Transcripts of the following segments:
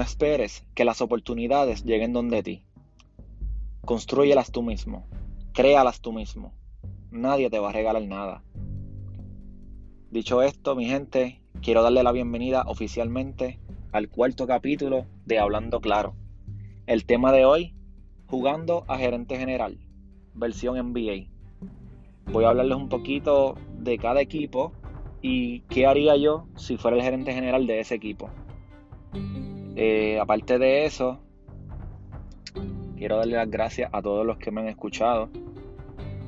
No esperes que las oportunidades lleguen donde ti. Construyelas tú mismo. Créalas tú mismo. Nadie te va a regalar nada. Dicho esto, mi gente, quiero darle la bienvenida oficialmente al cuarto capítulo de Hablando Claro. El tema de hoy, jugando a gerente general, versión NBA. Voy a hablarles un poquito de cada equipo y qué haría yo si fuera el gerente general de ese equipo. Eh, aparte de eso, quiero darle las gracias a todos los que me han escuchado,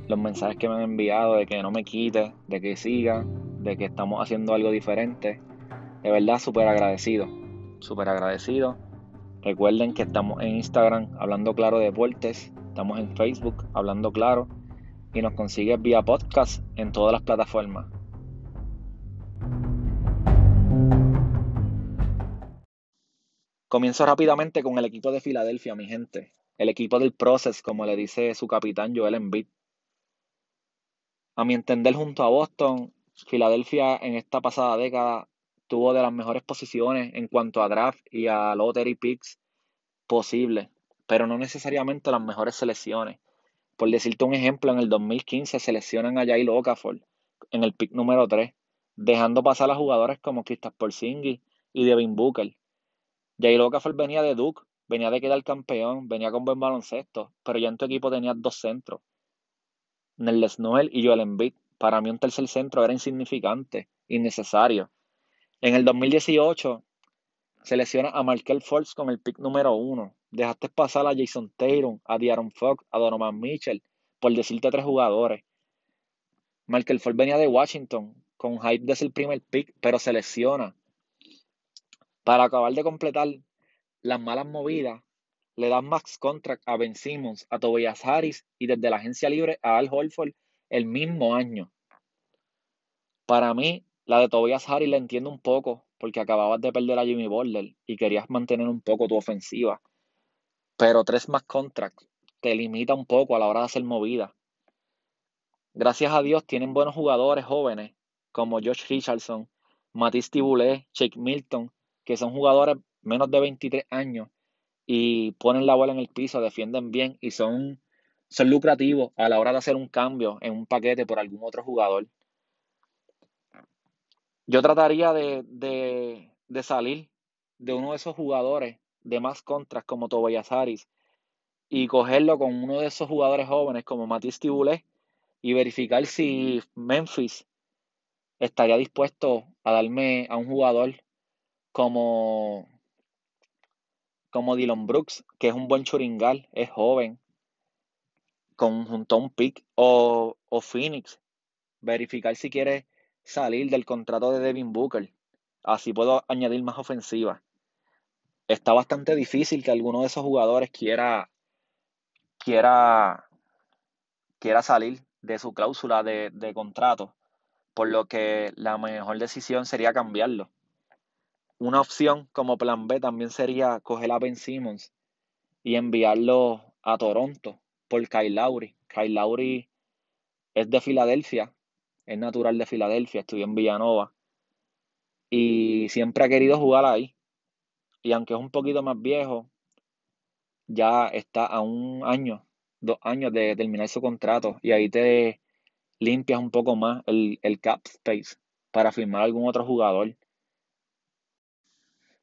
los mensajes que me han enviado de que no me quite, de que siga, de que estamos haciendo algo diferente. De verdad, súper agradecido, súper agradecido. Recuerden que estamos en Instagram hablando claro de deportes, estamos en Facebook hablando claro y nos consigues vía podcast en todas las plataformas. Comienzo rápidamente con el equipo de Filadelfia, mi gente. El equipo del Process, como le dice su capitán Joel Embiid. A mi entender, junto a Boston, Filadelfia en esta pasada década tuvo de las mejores posiciones en cuanto a draft y a lottery picks posible, pero no necesariamente las mejores selecciones. Por decirte un ejemplo, en el 2015 seleccionan a Jair Okafor en el pick número 3, dejando pasar a jugadores como Kristaps Porzingis y Devin Booker Jair Okafor venía de Duke, venía de quedar campeón, venía con buen baloncesto, pero ya en tu equipo tenías dos centros. Nerles Noel y Joel Embiid. Para mí un tercer centro era insignificante, innecesario. En el 2018 selecciona a Markel Fultz con el pick número uno. Dejaste pasar a Jason Tatum, a Diaron Fox, a Donovan Mitchell, por decirte tres jugadores. Markel Fultz venía de Washington con hype desde el primer pick, pero selecciona para acabar de completar las malas movidas, le dan max contract a Ben Simmons, a Tobias Harris y desde la agencia libre a Al Holford el mismo año. Para mí, la de Tobias Harris la entiendo un poco porque acababas de perder a Jimmy Butler y querías mantener un poco tu ofensiva. Pero tres más contracts te limita un poco a la hora de hacer movida. Gracias a Dios tienen buenos jugadores jóvenes como Josh Richardson, Matisse Tiboulet, Jake Milton que son jugadores menos de 23 años y ponen la bola en el piso, defienden bien y son, son lucrativos a la hora de hacer un cambio en un paquete por algún otro jugador. Yo trataría de, de, salir de uno de esos jugadores de más contras como Tobias Harris y cogerlo con uno de esos jugadores jóvenes como Matisse Tiboulet y verificar si Memphis estaría dispuesto a darme a un jugador como, como Dylan Brooks, que es un buen churingal, es joven, con, junto a un pick, o, o Phoenix, verificar si quiere salir del contrato de Devin Booker. Así puedo añadir más ofensiva. Está bastante difícil que alguno de esos jugadores quiera, quiera, quiera salir de su cláusula de, de contrato, por lo que la mejor decisión sería cambiarlo. Una opción como plan B también sería coger a Ben Simmons y enviarlo a Toronto por Kyle Lowry. Kyle Lowry es de Filadelfia, es natural de Filadelfia, estudió en Villanova y siempre ha querido jugar ahí. Y aunque es un poquito más viejo, ya está a un año, dos años de terminar su contrato y ahí te limpias un poco más el, el cap space para firmar algún otro jugador.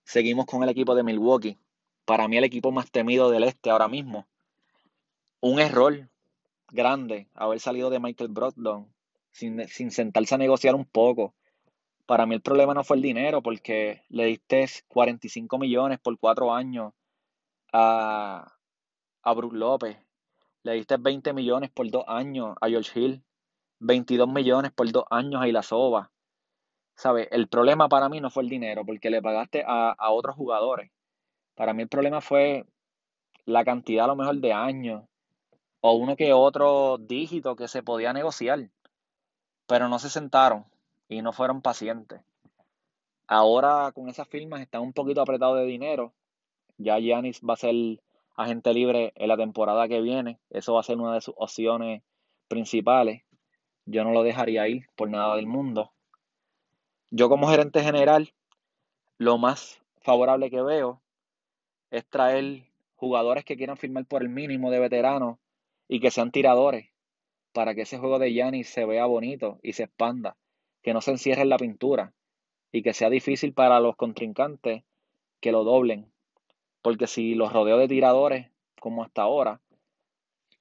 Seguimos con el equipo de Milwaukee. Para mí el equipo más temido del este ahora mismo. Un error grande haber salido de Michael Brogdon sin, sin sentarse a negociar un poco. Para mí el problema no fue el dinero porque le diste 45 millones por cuatro años a, a Brook López. Le diste 20 millones por dos años a George Hill. 22 millones por dos años a Ilasova. ¿Sabes? El problema para mí no fue el dinero, porque le pagaste a, otros jugadores. Para mí el problema fue la cantidad a lo mejor de años o uno que otro dígito que se podía negociar, pero no se sentaron y no fueron pacientes. Ahora con esas firmas están un poquito apretados de dinero. Ya Giannis va a ser agente libre en la temporada que viene. Eso va a ser una de sus opciones principales. Yo no lo dejaría ir por nada del mundo. Yo como gerente general, lo más favorable que veo es traer jugadores que quieran firmar por el mínimo de veteranos y que sean tiradores para que ese juego de Giannis se vea bonito y se expanda, que no se encierre en la pintura y que sea difícil para los contrincantes que lo doblen. Porque si los rodeo de tiradores, como hasta ahora,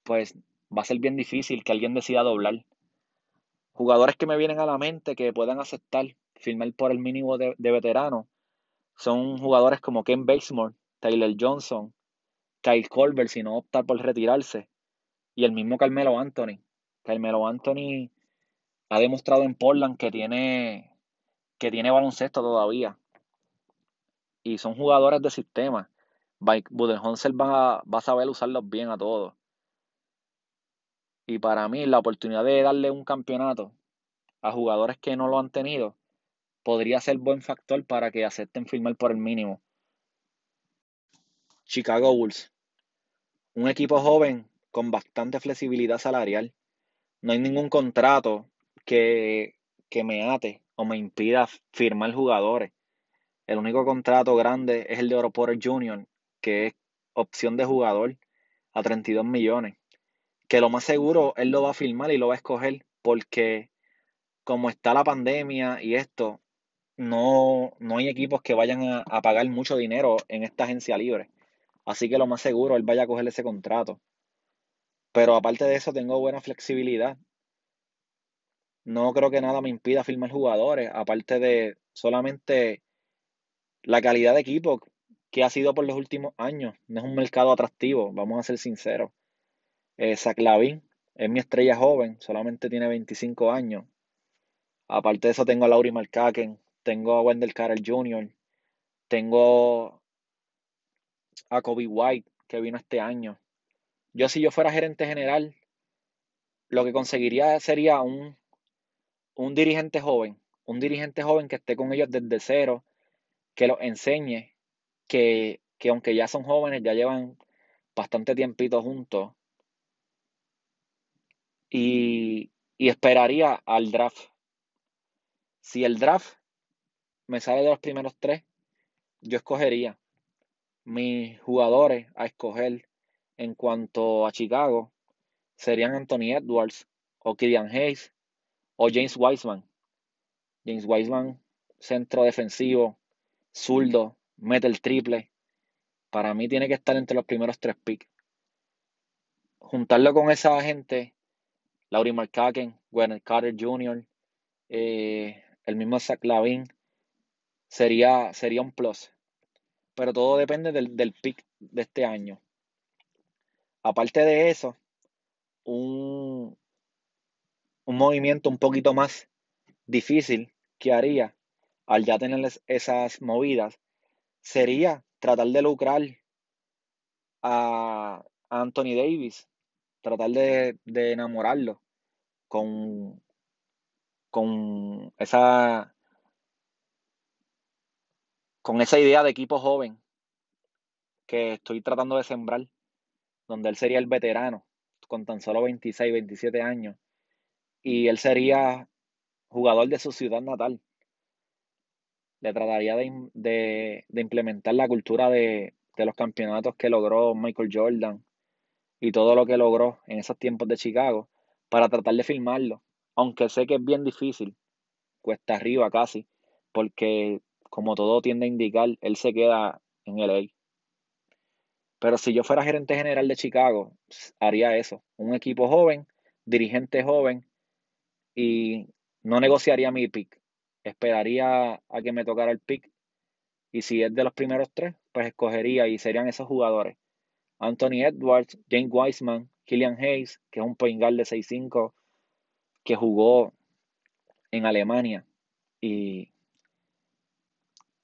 pues va a ser bien difícil que alguien decida doblar. Jugadores que me vienen a la mente que puedan aceptar firmar por el mínimo de, de veterano son jugadores como Ken Basemore, Taylor Johnson, Kyle Colbert, si no optar por retirarse, y el mismo Carmelo Anthony. Carmelo Anthony ha demostrado en Portland que tiene, que tiene baloncesto todavía. Y son jugadores de sistema. Budenholzer va, va a saber usarlos bien a todos. Y para mí, la oportunidad de darle un campeonato a jugadores que no lo han tenido podría ser buen factor para que acepten firmar por el mínimo. Chicago Bulls. Un equipo joven con bastante flexibilidad salarial. No hay ningún contrato que, que me ate o me impida firmar jugadores. El único contrato grande es el de Oro Porter Jr., que es opción de jugador a 32 millones que lo más seguro él lo va a firmar y lo va a escoger porque como está la pandemia y esto, no, no hay equipos que vayan a, pagar mucho dinero en esta agencia libre. Así que lo más seguro él vaya a coger ese contrato. Pero aparte de eso tengo buena flexibilidad. No creo que nada me impida firmar jugadores, aparte de solamente la calidad de equipo que ha sido por los últimos años. No es un mercado atractivo, vamos a ser sinceros. Eh, Zach es mi estrella joven, solamente tiene 25 años. Aparte de eso, tengo a Laurie Markaken, tengo a Wendell Carter Jr., tengo a Kobe White, que vino este año. Yo, si yo fuera gerente general, lo que conseguiría sería un, un dirigente joven, un dirigente joven que esté con ellos desde cero, que los enseñe, que, que aunque ya son jóvenes, ya llevan bastante tiempito juntos, y, esperaría al draft. Si el draft me sale de los primeros tres, yo escogería mis jugadores a escoger en cuanto a Chicago serían Anthony Edwards o Killian Hayes o James Wiseman. James Wiseman, centro defensivo, zurdo, mete el triple. Para mí tiene que estar entre los primeros tres picks. Juntarlo con esa gente Laurie McCacken, Werner Carter Jr., eh, el mismo Zach Lavin, sería, sería un plus. Pero todo depende del, del pick de este año. Aparte de eso, un, un movimiento un poquito más difícil que haría al ya tener esas movidas sería tratar de lucrar a Anthony Davis tratar de, enamorarlo con, con esa con esa idea de equipo joven que estoy tratando de sembrar, donde él sería el veterano, con tan solo 26, 27 años, y él sería jugador de su ciudad natal. Le trataría de, implementar la cultura de, de, los campeonatos que logró Michael Jordan, y todo lo que logró en esos tiempos de Chicago para tratar de filmarlo. Aunque sé que es bien difícil, cuesta arriba casi, porque como todo tiende a indicar, él se queda en LA. Pero si yo fuera gerente general de Chicago, haría eso. Un equipo joven, dirigente joven, y no negociaría mi pick. Esperaría a que me tocara el pick. Y si es de los primeros tres, pues escogería y serían esos jugadores. Anthony Edwards, James Wiseman, Killian Hayes, que es un point guard de 6'5 que jugó en Alemania y,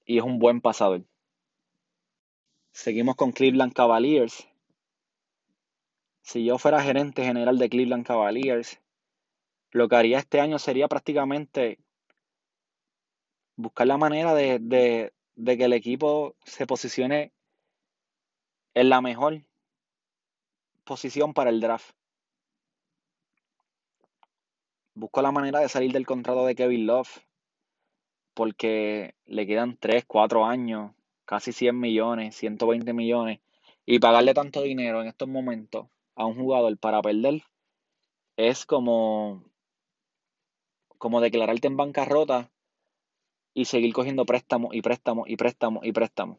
y es un buen pasador. Seguimos con Cleveland Cavaliers. Si yo fuera gerente general de Cleveland Cavaliers, lo que haría este año sería prácticamente buscar la manera de, de que el equipo se posicione en la mejor posición para el draft. Busco la manera de salir del contrato de Kevin Love porque le quedan 3, 4 años casi 100 millones, 120 millones, y pagarle tanto dinero en estos momentos a un jugador para perder es como, como declararte en bancarrota y seguir cogiendo préstamos y préstamos y préstamos y préstamos.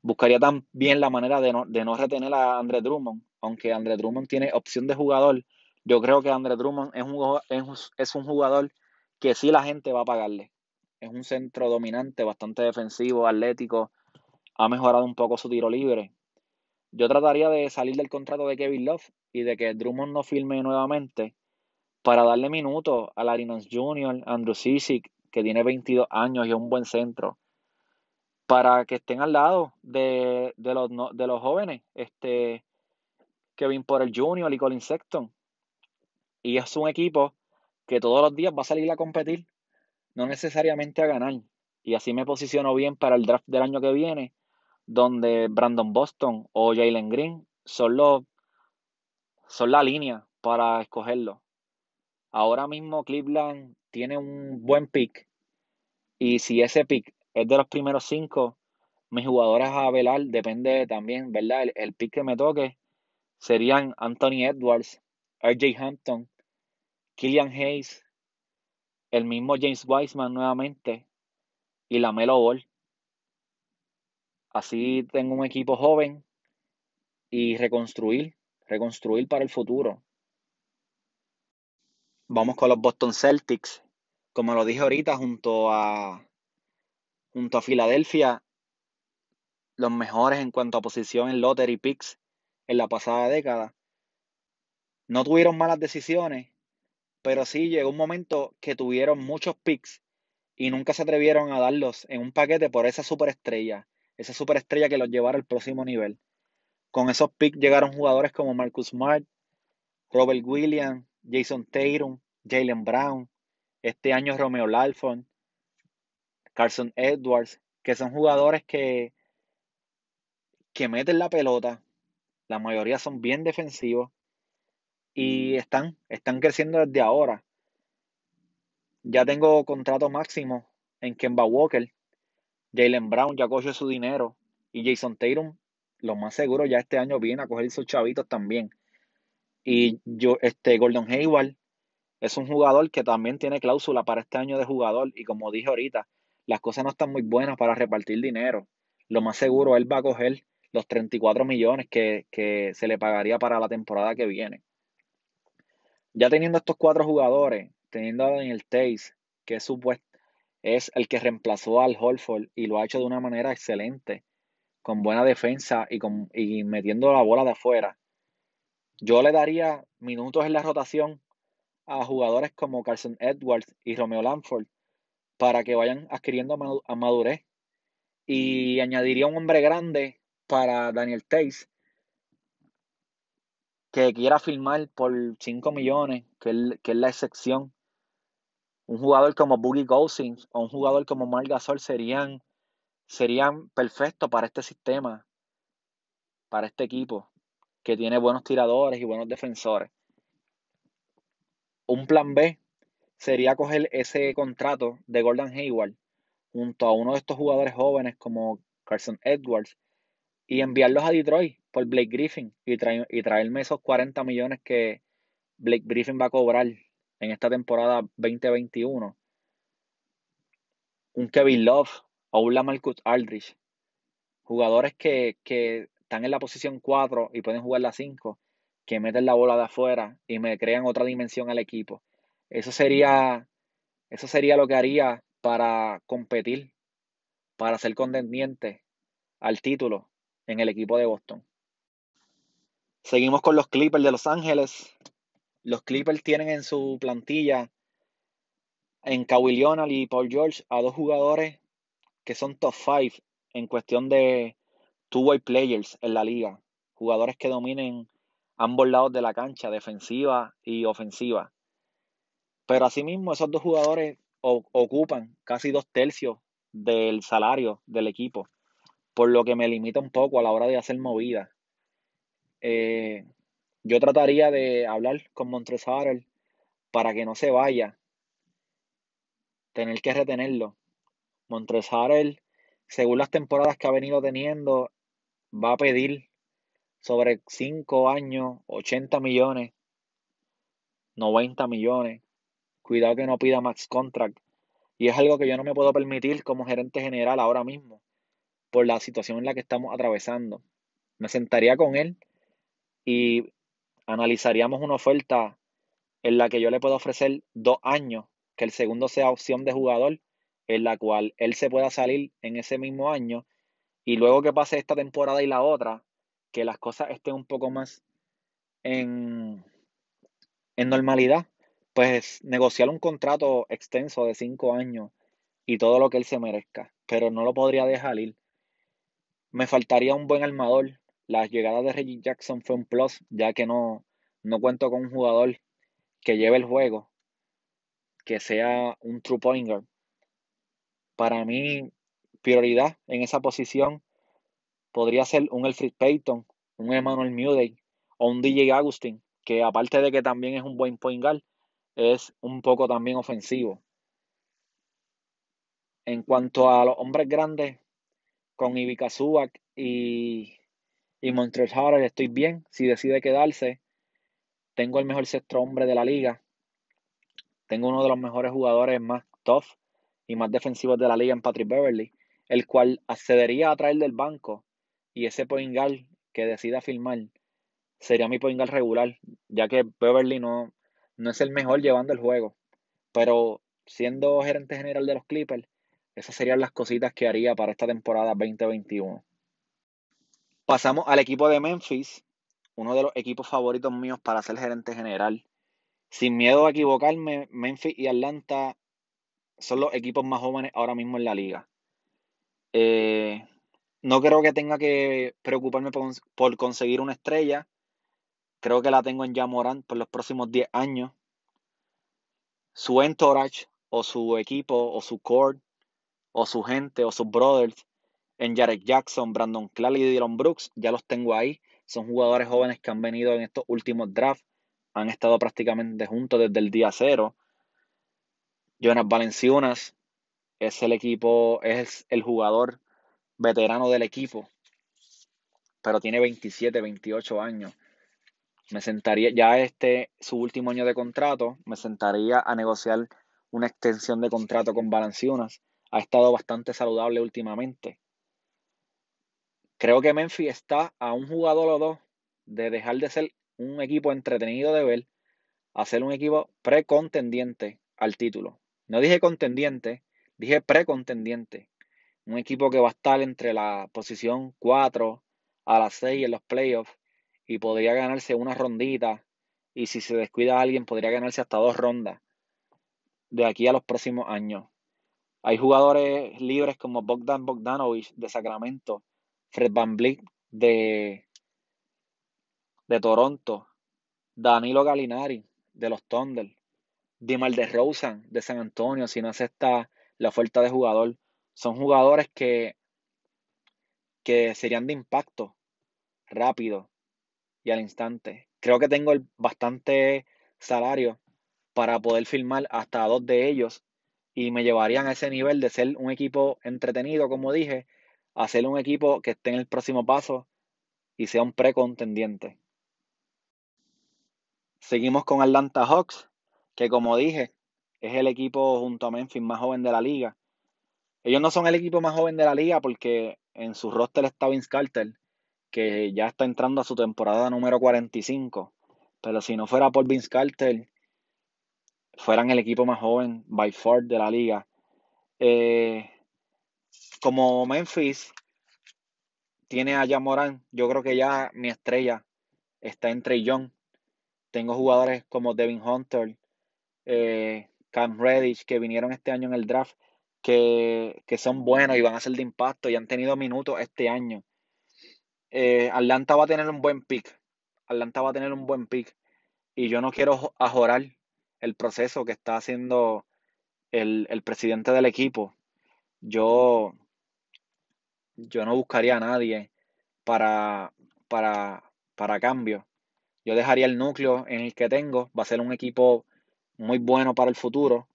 Buscaría también la manera de no, de no retener a Andre Drummond, aunque Andre Drummond tiene opción de jugador. Yo creo que Andre Drummond es un, es un jugador que sí la gente va a pagarle. Es un centro dominante, bastante defensivo, atlético. Ha mejorado un poco su tiro libre. Yo trataría de salir del contrato de Kevin Love y de que Drummond no firme nuevamente para darle minutos a Larinos Jr., Andrew Sisic, que tiene 22 años y es un buen centro, para que estén al lado de, los, de los jóvenes, este, Kevin Porter Jr. y Colin Sexton. Y es un equipo que todos los días va a salir a competir, no necesariamente a ganar. Y así me posiciono bien para el draft del año que viene, donde Brandon Boston o Jalen Green son, los, son la línea para escogerlo. Ahora mismo Cleveland tiene un buen pick. Y si ese pick es de los primeros cinco, mis jugadores a velar depende también, ¿verdad? El, el pick que me toque serían Anthony Edwards, RJ Hampton, Killian Hayes, el mismo James Wiseman nuevamente y la Melo Ball. Así tengo un equipo joven y reconstruir, reconstruir para el futuro. Vamos con los Boston Celtics. Como lo dije ahorita, junto a, junto a Filadelfia, los mejores en cuanto a posición en lottery picks en la pasada década. No tuvieron malas decisiones, pero sí llegó un momento que tuvieron muchos picks y nunca se atrevieron a darlos en un paquete por esa superestrella, esa superestrella que los llevara al próximo nivel. Con esos picks llegaron jugadores como Marcus Smart, Robert Williams, Jason Tatum, Jalen Brown, este año Romeo Lalfon, Carson Edwards, que son jugadores que, que meten la pelota, la mayoría son bien defensivos y están, están creciendo desde ahora. Ya tengo contrato máximo en Kemba Walker, Jalen Brown ya cogió su dinero y Jason Tatum, lo más seguro, ya este año viene a coger sus chavitos también. Y yo, este Gordon Hayward es un jugador que también tiene cláusula para este año de jugador. Y como dije ahorita, las cosas no están muy buenas para repartir dinero. Lo más seguro, él va a coger los 34 millones que, que se le pagaría para la temporada que viene. Ya teniendo estos cuatro jugadores, teniendo a Daniel Tays, que es, supuesto, es el que reemplazó al Holford y lo ha hecho de una manera excelente, con buena defensa y, con, y metiendo la bola de afuera. Yo le daría minutos en la rotación a jugadores como Carson Edwards y Romeo Lanford para que vayan adquiriendo madurez. Y añadiría un hombre grande para Daniel Tays que quiera firmar por 5 millones, que, es la excepción. Un jugador como Boogie Golding o un jugador como Mark Gasol serían, serían perfectos para este sistema, para este equipo que tiene buenos tiradores y buenos defensores. Un plan B sería coger ese contrato de Gordon Hayward junto a uno de estos jugadores jóvenes como Carson Edwards y enviarlos a Detroit por Blake Griffin y, y traerme esos 40 millones que Blake Griffin va a cobrar en esta temporada 2021. Un Kevin Love o un Lamarcus Aldridge. Jugadores que, que están en la posición 4 y pueden jugar la 5, que meten la bola de afuera y me crean otra dimensión al equipo. Eso sería, eso sería lo que haría para competir, para ser contendiente al título en el equipo de Boston. Seguimos con los Clippers de Los Ángeles. Los Clippers tienen en su plantilla en Kawhi Leonard y Paul George a dos jugadores que son top 5 en cuestión de two-way players en la liga, jugadores que dominen ambos lados de la cancha, defensiva y ofensiva. Pero asimismo, esos dos jugadores ocupan casi dos tercios del salario del equipo, por lo que me limita un poco a la hora de hacer movidas. Eh, yo trataría de hablar con Montres para que no se vaya, tener que retenerlo. Montres según las temporadas que ha venido teniendo, va a pedir sobre 5 años, 80 millones, 90 millones. Cuidado que no pida max contract. Y es algo que yo no me puedo permitir como gerente general ahora mismo, por la situación en la que estamos atravesando. Me sentaría con él y analizaríamos una oferta en la que yo le puedo ofrecer dos años, que el segundo sea opción de jugador, en la cual él se pueda salir en ese mismo año y luego que pase esta temporada y la otra, que las cosas estén un poco más en, en normalidad, pues negociar un contrato extenso de cinco años y todo lo que él se merezca, pero no lo podría dejar ir. Me faltaría un buen armador. La llegada de Reggie Jackson fue un plus, ya que no, no cuento con un jugador que lleve el juego, que sea un true pointer. Para mí, prioridad en esa posición podría ser un Elfrid Payton, un Emmanuel Muday o un DJ Agustin, que aparte de que también es un buen point guard, es un poco también ofensivo. En cuanto a los hombres grandes, con Ivica Subak y, y Montreal estoy bien. Si decide quedarse, tengo el mejor sexto hombre de la liga. Tengo uno de los mejores jugadores más tough y más defensivos de la liga en Patrick Beverly, el cual accedería a traer del banco y ese point guard que decida firmar sería mi point guard regular, ya que Beverly no, no es el mejor llevando el juego. Pero siendo gerente general de los Clippers, esas serían las cositas que haría para esta temporada 2021. Pasamos al equipo de Memphis, uno de los equipos favoritos míos para ser gerente general. Sin miedo a equivocarme, Memphis y Atlanta son los equipos más jóvenes ahora mismo en la liga. Eh, no creo que tenga que preocuparme por, conseguir una estrella. Creo que la tengo en Jamoran por los próximos 10 años. Su entourage o su equipo o su core o su gente o sus brothers en Jarek Jackson, Brandon Clark y Dylan Brooks, ya los tengo ahí. Son jugadores jóvenes que han venido en estos últimos drafts, han estado prácticamente juntos desde el día cero. Jonas Valenciunas es el equipo, es el jugador veterano del equipo, pero tiene 27, 28 años. Me sentaría, ya este, su último año de contrato, me sentaría a negociar una extensión de contrato con Valenciunas ha estado bastante saludable últimamente. Creo que Memphis está a un jugador o dos de dejar de ser un equipo entretenido de ver a ser un equipo precontendiente al título. No dije contendiente, dije precontendiente. Un equipo que va a estar entre la posición 4 a las 6 en los playoffs y podría ganarse una rondita. Y si se descuida a alguien, podría ganarse hasta dos rondas de aquí a los próximos años. Hay jugadores libres como Bogdan Bogdanovich de Sacramento, Fred Van Vliet de, de Toronto, Danilo Galinari de los Thunder, Dimar de Rosen de San Antonio, si no acepta la oferta de jugador. Son jugadores que, que serían de impacto rápido y al instante. Creo que tengo bastante salario para poder firmar hasta dos de ellos y me llevarían a ese nivel de ser un equipo entretenido, como dije, a ser un equipo que esté en el próximo paso y sea un precontendiente. Seguimos con Atlanta Hawks, que como dije, es el equipo junto a Memphis más joven de la liga. Ellos no son el equipo más joven de la liga porque en su roster está Vince Carter, que ya está entrando a su temporada número 45. Pero si no fuera por Vince Carter, fueran el equipo más joven by far de la liga. Eh, como Memphis tiene a Jamoran, yo creo que ya mi estrella está entre Young. Tengo jugadores como Devin Hunter, eh, Cam Reddish, que vinieron este año en el draft, que, son buenos y van a ser de impacto y han tenido minutos este año. Eh, Atlanta va a tener un buen pick. Atlanta va a tener un buen pick. Y yo no quiero ajorar el proceso que está haciendo el, presidente del equipo, yo, yo no buscaría a nadie para, para, para cambio. Yo dejaría el núcleo en el que tengo, va a ser un equipo muy bueno para el futuro.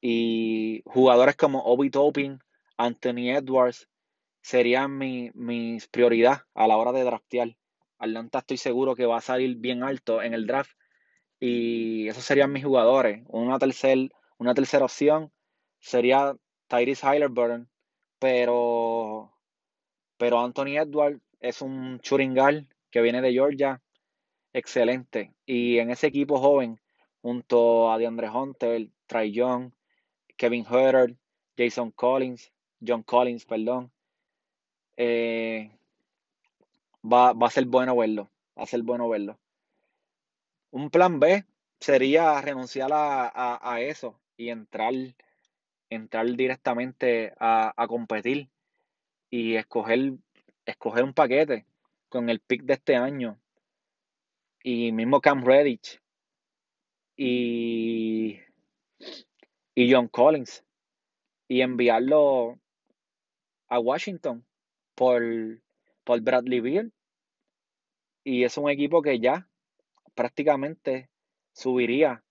Y jugadores como Obi Topin, Anthony Edwards sería mi, prioridad a la hora de draftear. Atlanta estoy seguro que va a salir bien alto en el draft y esos serían mis jugadores. Una, tercer, una tercera opción sería Tyrese Halliburton, pero, pero Anthony Edwards es un churingal que viene de Georgia, excelente. Y en ese equipo joven, junto a DeAndre Hunter, Trey Young, Kevin Herter, Jason Collins, John Collins, perdón, eh, va, a ser bueno verlo. Va a ser bueno verlo. Un plan B sería renunciar a, eso y entrar, entrar directamente a, competir y escoger, escoger un paquete con el pick de este año. Y mismo Cam Redditch y, y John Collins. Y enviarlo a Washington por, por Bradley Beal. Y es un equipo que ya prácticamente subiría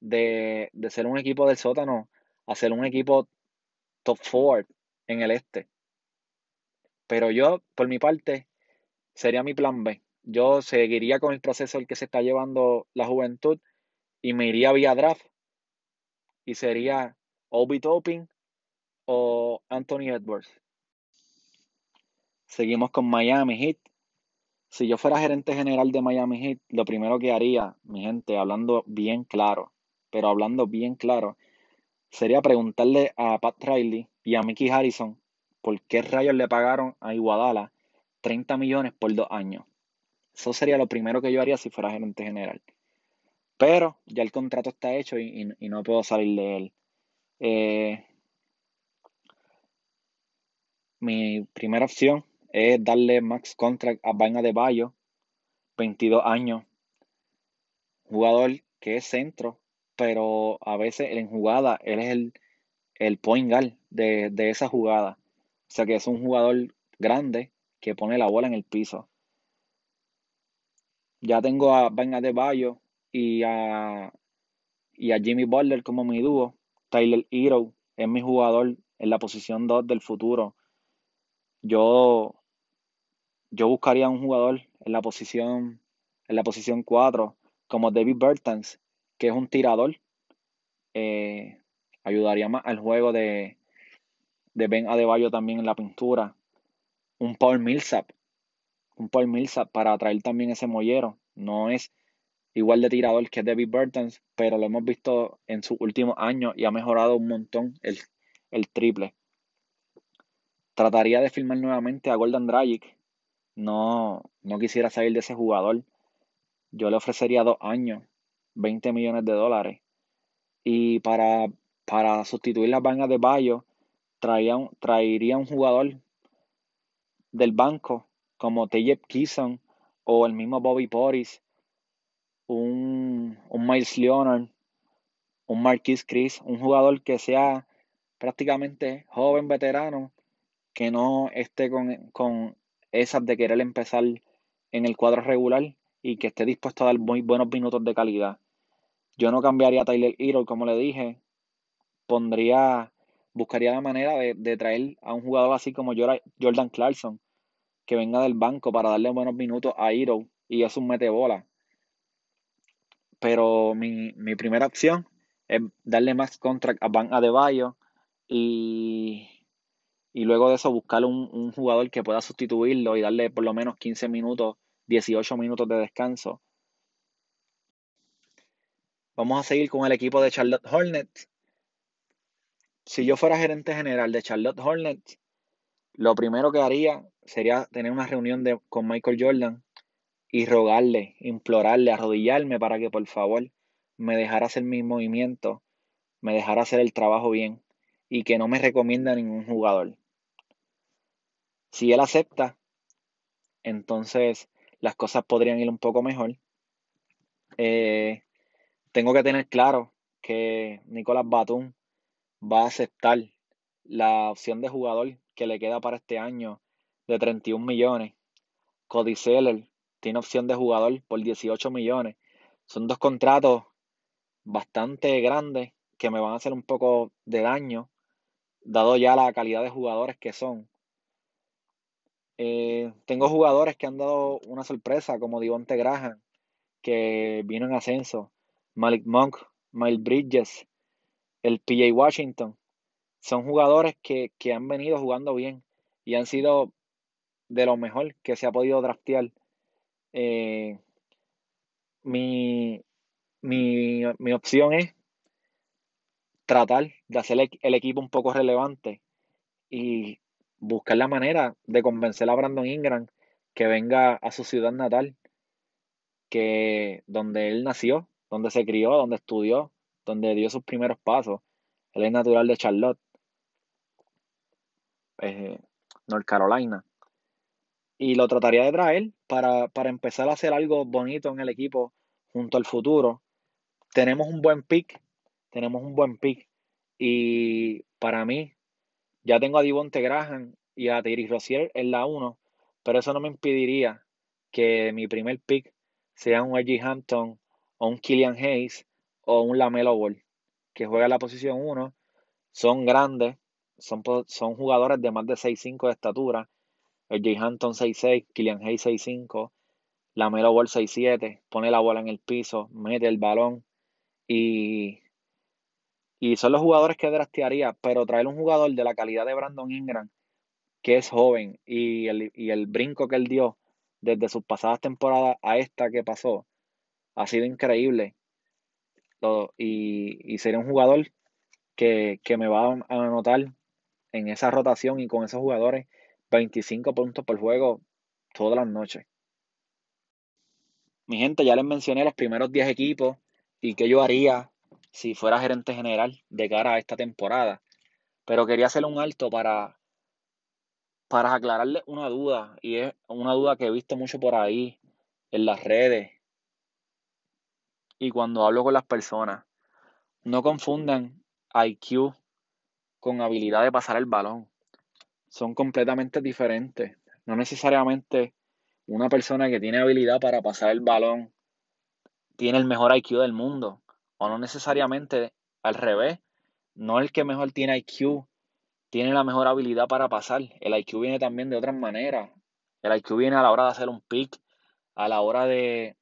de, ser un equipo del sótano a ser un equipo top four en el este. Pero yo, por mi parte, sería mi plan B. Yo seguiría con el proceso el que se está llevando la juventud y me iría vía draft y sería Obi Topping o Anthony Edwards. Seguimos con Miami Heat. Si yo fuera gerente general de Miami Heat, lo primero que haría, mi gente, hablando bien claro, pero hablando bien claro, sería preguntarle a Pat Riley y a Mickey Harrison por qué rayos le pagaron a Iguadala 30 millones por dos años. Eso sería lo primero que yo haría si fuera gerente general. Pero ya el contrato está hecho y, no puedo salir de él. Eh, mi primera opción es darle max contract a Vaina de Bayo, 22 años, jugador que es centro, pero a veces en jugada él es el, el point guard de, esa jugada. O sea que es un jugador grande que pone la bola en el piso. Ya tengo a Vaina de Bayo y a, y a Jimmy Butler como mi dúo. Tyler Hero es mi jugador en la posición 2 del futuro. Yo yo buscaría un jugador en la posición, en la posición 4, como David Bertans, que es un tirador. Eh, ayudaría más al juego de, de Ben Adebayo también en la pintura. Un Paul Millsap. Un Paul Millsap para atraer también ese mollero. No es igual de tirador que David Bertans, pero lo hemos visto en sus últimos años y ha mejorado un montón el, el triple. Trataría de firmar nuevamente a Golden Dragic, no, no quisiera salir de ese jugador. Yo le ofrecería dos años, 20 millones de dólares. Y para, para sustituir las bancas de Bayo, traía traería un jugador del banco como Tejep Kisson o el mismo Bobby Porris, un, un Miles Leonard, un Marquis Chris, un jugador que sea prácticamente joven, veterano, que no esté con, con esas de querer empezar en el cuadro regular y que esté dispuesto a dar muy buenos minutos de calidad. Yo no cambiaría a Tyler Hero, como le dije. Pondría, buscaría la manera de, traer a un jugador así como Jordan Clarkson, que venga del banco para darle buenos minutos a Hero y es un metebola. Pero mi, mi primera opción es darle más contract a Van Adebayo y y luego de eso buscar un, jugador que pueda sustituirlo y darle por lo menos 15 minutos, 18 minutos de descanso. Vamos a seguir con el equipo de Charlotte Hornets. Si yo fuera gerente general de Charlotte Hornets, lo primero que haría sería tener una reunión de, con Michael Jordan y rogarle, implorarle, arrodillarme para que por favor me dejara hacer mis movimientos, me dejara hacer el trabajo bien y que no me recomienda ningún jugador. Si él acepta, entonces las cosas podrían ir un poco mejor. Eh, tengo que tener claro que Nicolás Batum va a aceptar la opción de jugador que le queda para este año de 31 millones. Cody Seller tiene opción de jugador por 18 millones. Son dos contratos bastante grandes que me van a hacer un poco de daño dado ya la calidad de jugadores que son. Eh, tengo jugadores que han dado una sorpresa, como Divonte Graham, que vino en ascenso, Malik Monk, Miles Bridges, el PJ Washington. Son jugadores que, que han venido jugando bien y han sido de lo mejor que se ha podido draftear. Eh, mi, mi, mi, opción es tratar de hacer el, equipo un poco relevante y buscar la manera de convencer a Brandon Ingram que venga a su ciudad natal, que donde él nació, donde se crió, donde estudió, donde dio sus primeros pasos. Él es natural de Charlotte, eh, North Carolina y lo trataría de traer para, empezar a hacer algo bonito en el equipo junto al futuro. Tenemos un buen pick, tenemos un buen pick y para mí ya tengo a Divonte Graham y a Thierry Rozier en la 1, pero eso no me impediría que mi primer pick sea un Reggie Hampton o un Killian Hayes o un Lamelo Ball que juega en la posición 1. Son grandes, son, son jugadores de más de 6'5 de estatura el Jay Hampton 6'6, Killian Hayes 6'5, la Melo Ball 6'7, pone la bola en el piso, mete el balón y, y son los jugadores que draftearía, pero traer un jugador de la calidad de Brandon Ingram, que es joven y el, y el brinco que él dio desde sus pasadas temporadas a esta que pasó, ha sido increíble. y, y sería un jugador que, que me va a anotar en esa rotación y con esos jugadores 25 puntos por juego todas las noches. Mi gente, ya les mencioné los primeros 10 equipos y qué yo haría si fuera gerente general de cara a esta temporada. Pero quería hacerle un alto para, para aclararle una duda, y es una duda que he visto mucho por ahí en las redes y cuando hablo con las personas. No confundan IQ con habilidad de pasar el balón son completamente diferentes. No necesariamente una persona que tiene habilidad para pasar el balón tiene el mejor IQ del mundo. O no necesariamente al revés. No el que mejor tiene IQ tiene la mejor habilidad para pasar. El IQ viene también de otras maneras. El IQ viene a la hora de hacer un pick, a la hora de,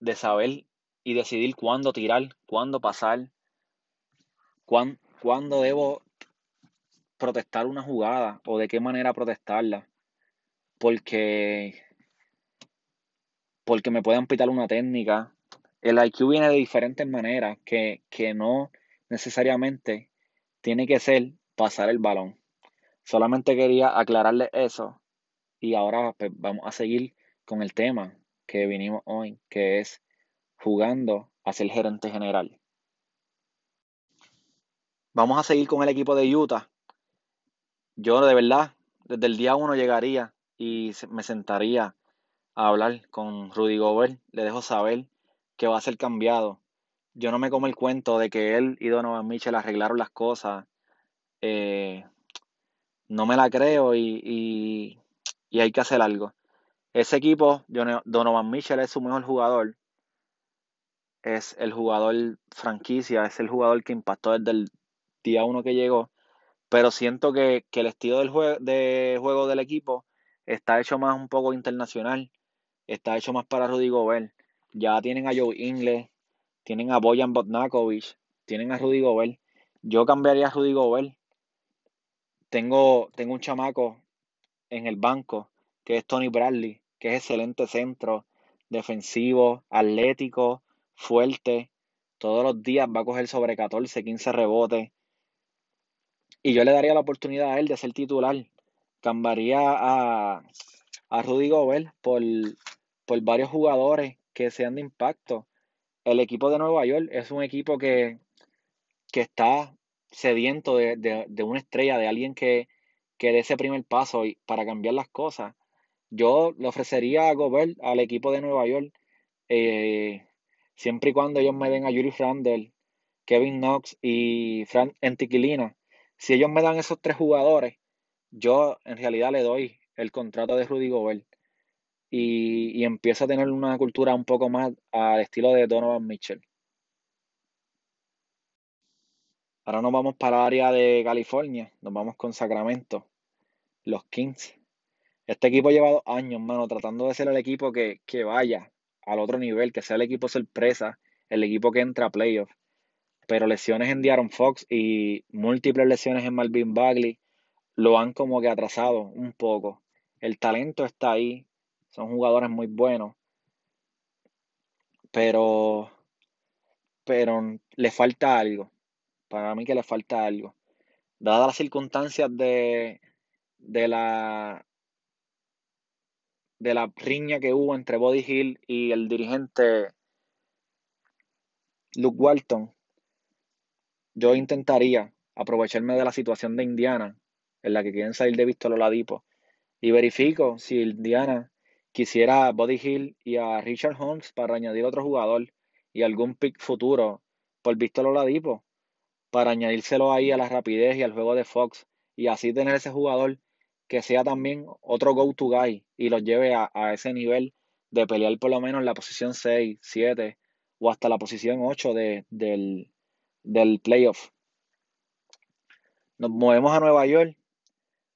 de saber y decidir cuándo tirar, cuándo pasar, cuándo debo protestar una jugada o de qué manera protestarla. Porque, porque me pueden pitar una técnica. El IQ viene de diferentes maneras que, que no necesariamente tiene que ser pasar el balón. Solamente quería aclararle eso y ahora pues, vamos a seguir con el tema que vinimos hoy, que es jugando a ser gerente general. Vamos a seguir con el equipo de Utah, yo de verdad, desde el día uno llegaría y me sentaría a hablar con Rudy Gobert, le dejo saber que va a ser cambiado. Yo no me como el cuento de que él y Donovan Mitchell arreglaron las cosas. Eh, no me la creo y, y, hay que hacer algo. Ese equipo, Donovan Mitchell es su mejor jugador. Es el jugador franquicia, es el jugador que impactó desde el día uno que llegó pero siento que, el estilo del de juego del equipo está hecho más un poco internacional, está hecho más para Rudy Gobert. Ya tienen a Joe Ingle, tienen a Boyan Botnakovic, tienen a Rudy Gobert. Yo cambiaría a Rudy Gobert. Tengo, tengo un chamaco en el banco que es Tony Bradley, que es excelente centro, defensivo, atlético, fuerte. Todos los días va a coger sobre 14, 15 rebotes y yo le daría la oportunidad a él de ser titular. Cambiaría a, a Rudy Gobert por, por varios jugadores que sean de impacto. El equipo de Nueva York es un equipo que, que está sediento de, una estrella, de alguien que, que dé ese primer paso para cambiar las cosas. Yo le ofrecería a Gobert al equipo de Nueva York, eh, siempre y cuando ellos me den a Yuri Frandel, Kevin Knox y Frank Entiquilina, si ellos me dan esos tres jugadores, yo en realidad le doy el contrato de Rudy Gobert y, y empiezo a tener una cultura un poco más al estilo de Donovan Mitchell. Ahora nos vamos para el área de California, nos vamos con Sacramento, los Kings. Este equipo lleva dos años, mano, tratando de ser el equipo que, que vaya al otro nivel, que sea el equipo sorpresa, el equipo que entra a playoffs. Pero lesiones en Diaron Fox y múltiples lesiones en Malvin Bagley lo han como que atrasado un poco. El talento está ahí, son jugadores muy buenos, pero, pero le falta algo. Para mí que le falta algo. Dadas las circunstancias de, de la de la riña que hubo entre Body Hill y el dirigente Luke Walton, yo intentaría aprovecharme de la situación de Indiana, en la que quieren salir de Víctor Oladipo, y verifico si Indiana quisiera a Body Hill y a Richard Holmes para añadir otro jugador y algún pick futuro por Víctor Oladipo, para añadírselo ahí a la rapidez y al juego de Fox, y así tener ese jugador que sea también otro go-to guy y los lleve a, ese nivel de pelear por lo menos la posición 6, 7 o hasta la posición 8 de, del, del playoff. Nos movemos a Nueva York,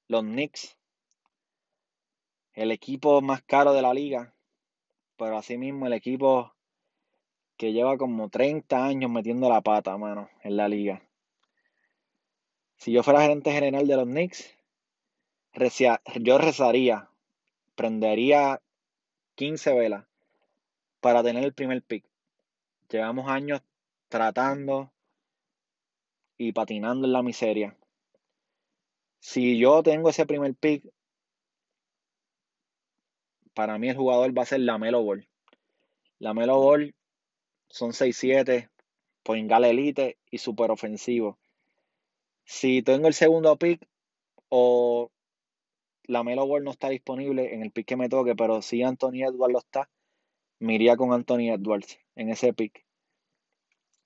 los Knicks, el equipo más caro de la liga, pero asimismo el equipo que lleva como 30 años metiendo la pata, mano, en la liga. Si yo fuera gerente general de los Knicks, yo rezaría, prendería 15 velas para tener el primer pick. Llevamos años tratando y patinando en la miseria. Si yo tengo ese primer pick, para mí el jugador va a ser la Melo Ball. La Melo Ball son 6-7, Poingal Elite y super ofensivo. Si tengo el segundo pick o la Melo Ball no está disponible en el pick que me toque, pero si Anthony Edwards lo está, me iría con Anthony Edwards en ese pick.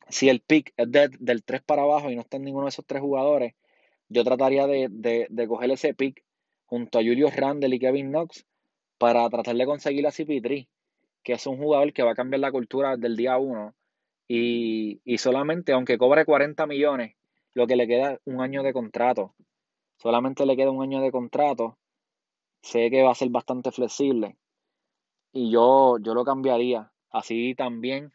Si el pick es del 3 para abajo y no está en ninguno de esos tres jugadores, yo trataría de, de, coger ese pick junto a Julius Randle y Kevin Knox para tratar de conseguir a CP3, que es un jugador que va a cambiar la cultura del día 1 y, y solamente, aunque cobre 40 millones, lo que le queda un año de contrato. Solamente le queda un año de contrato sé que va a ser bastante flexible y yo, yo lo cambiaría. Así también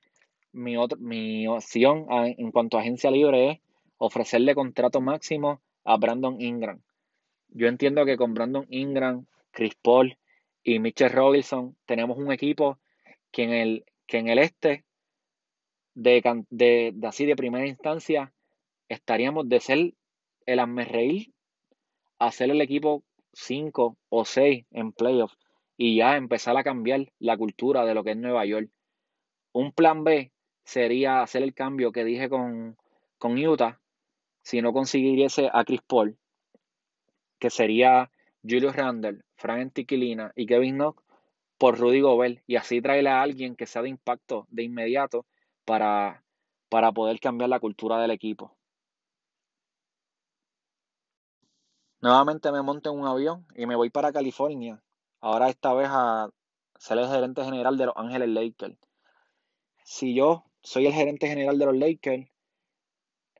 mi, mi opción en cuanto a agencia libre es ofrecerle contrato máximo a Brandon Ingram. Yo entiendo que con Brandon Ingram, Chris Paul y Mitchell Robinson tenemos un equipo que en el, que en el este de, de, así de primera instancia estaríamos de ser el reír a ser el equipo 5 o 6 en playoffs y ya empezar a cambiar la cultura de lo que es Nueva York. Un plan B sería hacer el cambio que dije con, con Utah si no consiguiese a Chris Paul, que sería Julius Randle, Frank Tiquilina y Kevin Knox por Rudy Gobert y así traerle a alguien que sea de impacto de inmediato para, para poder cambiar la cultura del equipo. Nuevamente me monto en un avión y me voy para California. Ahora esta vez a ser el gerente general de Los Ángeles Lakers. Si yo soy el gerente general de los Lakers,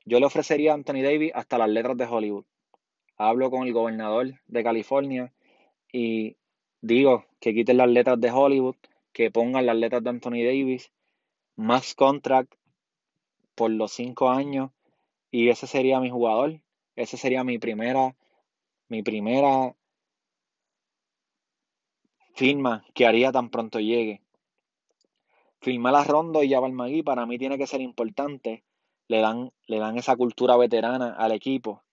yo le ofrecería a Anthony Davis hasta las letras de Hollywood. Hablo con el gobernador de California y digo que quiten las letras de Hollywood, que pongan las letras de Anthony Davis, más contract por los cinco años y ese sería mi jugador. Ese sería mi primera mi primera firma que haría tan pronto llegue. Firmar a Rondo y a Magui para mí tiene que ser importante. Le dan, le dan esa cultura veterana al equipo.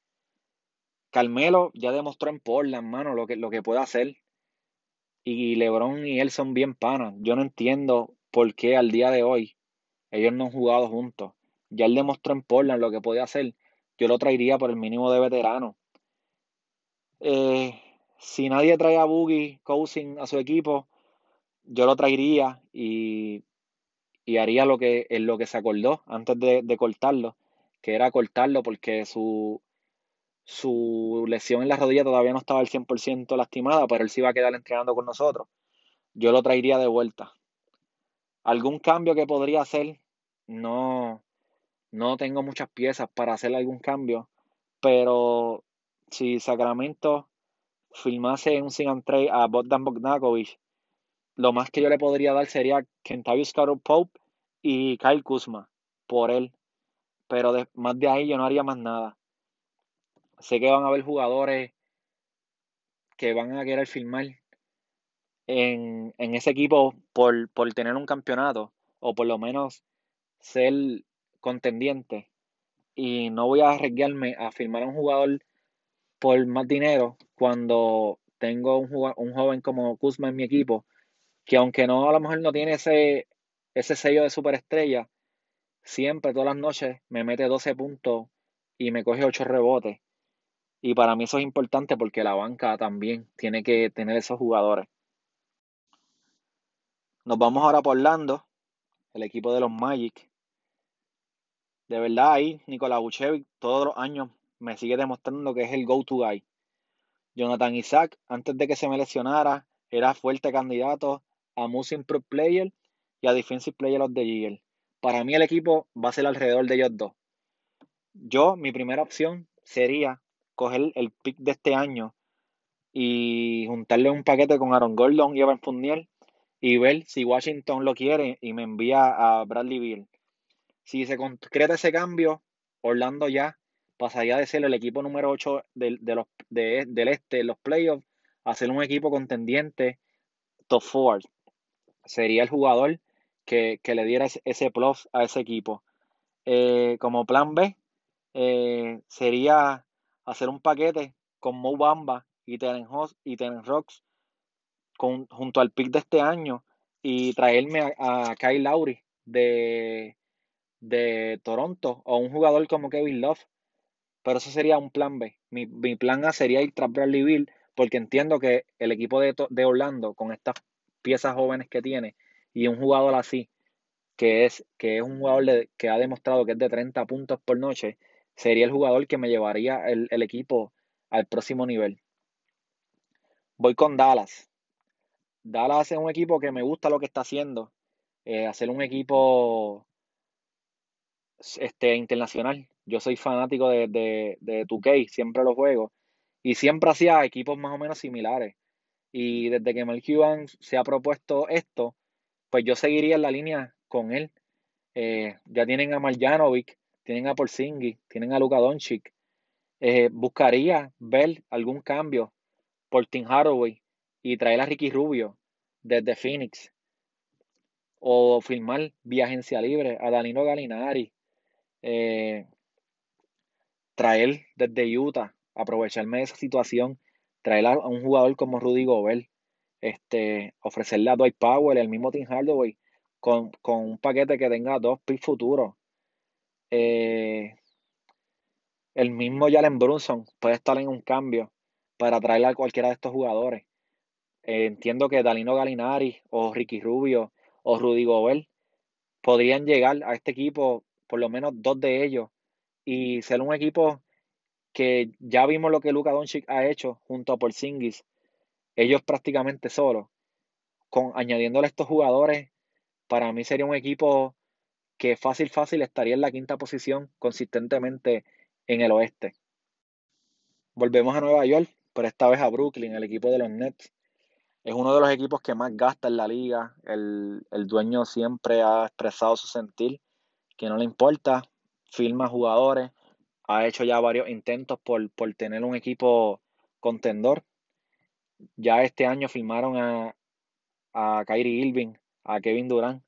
Carmelo ya demostró en Portland, mano, lo que, lo que puede hacer. Y LeBron y él son bien panas. Yo no entiendo por qué al día de hoy ellos no han jugado juntos. Ya él demostró en Portland lo que puede hacer. Yo lo traería por el mínimo de veterano. Eh, si nadie trae a Boogie Cousin a su equipo, yo lo traería y, haría lo que, en lo que se acordó antes de, cortarlo, que era cortarlo porque su, su lesión en la rodilla todavía no estaba al 100% lastimada, pero él sí iba a quedar entrenando con nosotros. Yo lo traería de vuelta. ¿Algún cambio que podría hacer? No, no tengo muchas piezas para hacer algún cambio, pero si Sacramento firmase un sin trade a Bogdan Bogdanovich, lo más que yo le podría dar sería Kentavious Carol Pope y Kyle Kuzma por él. Pero más de ahí yo no haría más nada. Sé que van a haber jugadores que van a querer firmar en, ese equipo por, por tener un campeonato o por lo menos ser contendiente. Y no voy a arriesgarme a firmar a un jugador por más dinero cuando tengo un, un joven como Kuzma en mi equipo, que aunque no a lo mejor no tiene ese, ese sello de superestrella, siempre todas las noches me mete 12 puntos y me coge 8 rebotes. Y para mí eso es importante porque la banca también tiene que tener esos jugadores. Nos vamos ahora por Orlando, el equipo de los Magic. De verdad ahí Nicolás Buchevic todos los años me sigue demostrando que es el go-to guy. Jonathan Isaac, antes de que se me lesionara, era fuerte candidato a Most Improved Player y a Defensive Player of the Year. Para mí el equipo va a ser alrededor de ellos dos. Yo, mi primera opción sería coger el pick de este año y juntarle un paquete con Aaron Gordon y Evan Fournier y ver si Washington lo quiere y me envía a Bradley Beal. Si se concreta ese cambio, Orlando ya pasaría de ser el equipo número 8 de, los, del este, los playoffs, a ser un equipo contendiente top four. Sería el jugador que, le diera ese plus a ese equipo. Eh, como plan B, eh, sería hacer un paquete con Mo Bamba y Teren, y Rocks junto al pick de este año y traerme a, Kyle Lowry de, de Toronto o un jugador como Kevin Love. Pero eso sería un plan B. Mi, plan A sería ir tras Bradley Bill porque entiendo que el equipo de, de, Orlando, con estas piezas jóvenes que tiene y un jugador así, que es, que es un jugador que ha demostrado que es de 30 puntos por noche, sería el jugador que me llevaría el, el equipo al próximo nivel. Voy con Dallas. Dallas es un equipo que me gusta lo que está haciendo. Eh, hacer un equipo este, internacional. Yo soy fanático de, de, de 2K, siempre lo juego. Y siempre hacía equipos más o menos similares. Y desde que Mel Cuban se ha propuesto esto, pues yo seguiría en la línea con él. Eh, ya tienen a Marjanovic, tienen a Porzingis, tienen a Luka Doncic. Eh, buscaría ver algún cambio por Tim Haraway y traer a Ricky Rubio desde Phoenix. O firmar vía agencia libre a Danilo Galinari. Eh, traer desde Utah, aprovecharme de esa situación, traer a un jugador como Rudy Gobert, este, ofrecerle a Dwight Powell, el mismo Tim Hardaway, con, un paquete que tenga dos picks futuros. Eh, el mismo Jalen Brunson puede estar en un cambio para traer a cualquiera de estos jugadores. Eh, entiendo que Dalino Galinari o Ricky Rubio o Rudy Gobert podrían llegar a este equipo, por lo menos dos de ellos, y ser un equipo que ya vimos lo que Luka Doncic ha hecho junto a Porzingis, ellos prácticamente solos, con añadiéndole estos jugadores, para mí sería un equipo que fácil, fácil estaría en la quinta posición consistentemente en el oeste. Volvemos a Nueva York, pero esta vez a Brooklyn, el equipo de los Nets. Es uno de los equipos que más gasta en la liga. El, dueño siempre ha expresado su sentir, que no le importa, firma jugadores, ha hecho ya varios intentos por, por tener un equipo contendor. Ya este año firmaron a, a Kyrie Irving, a Kevin Durant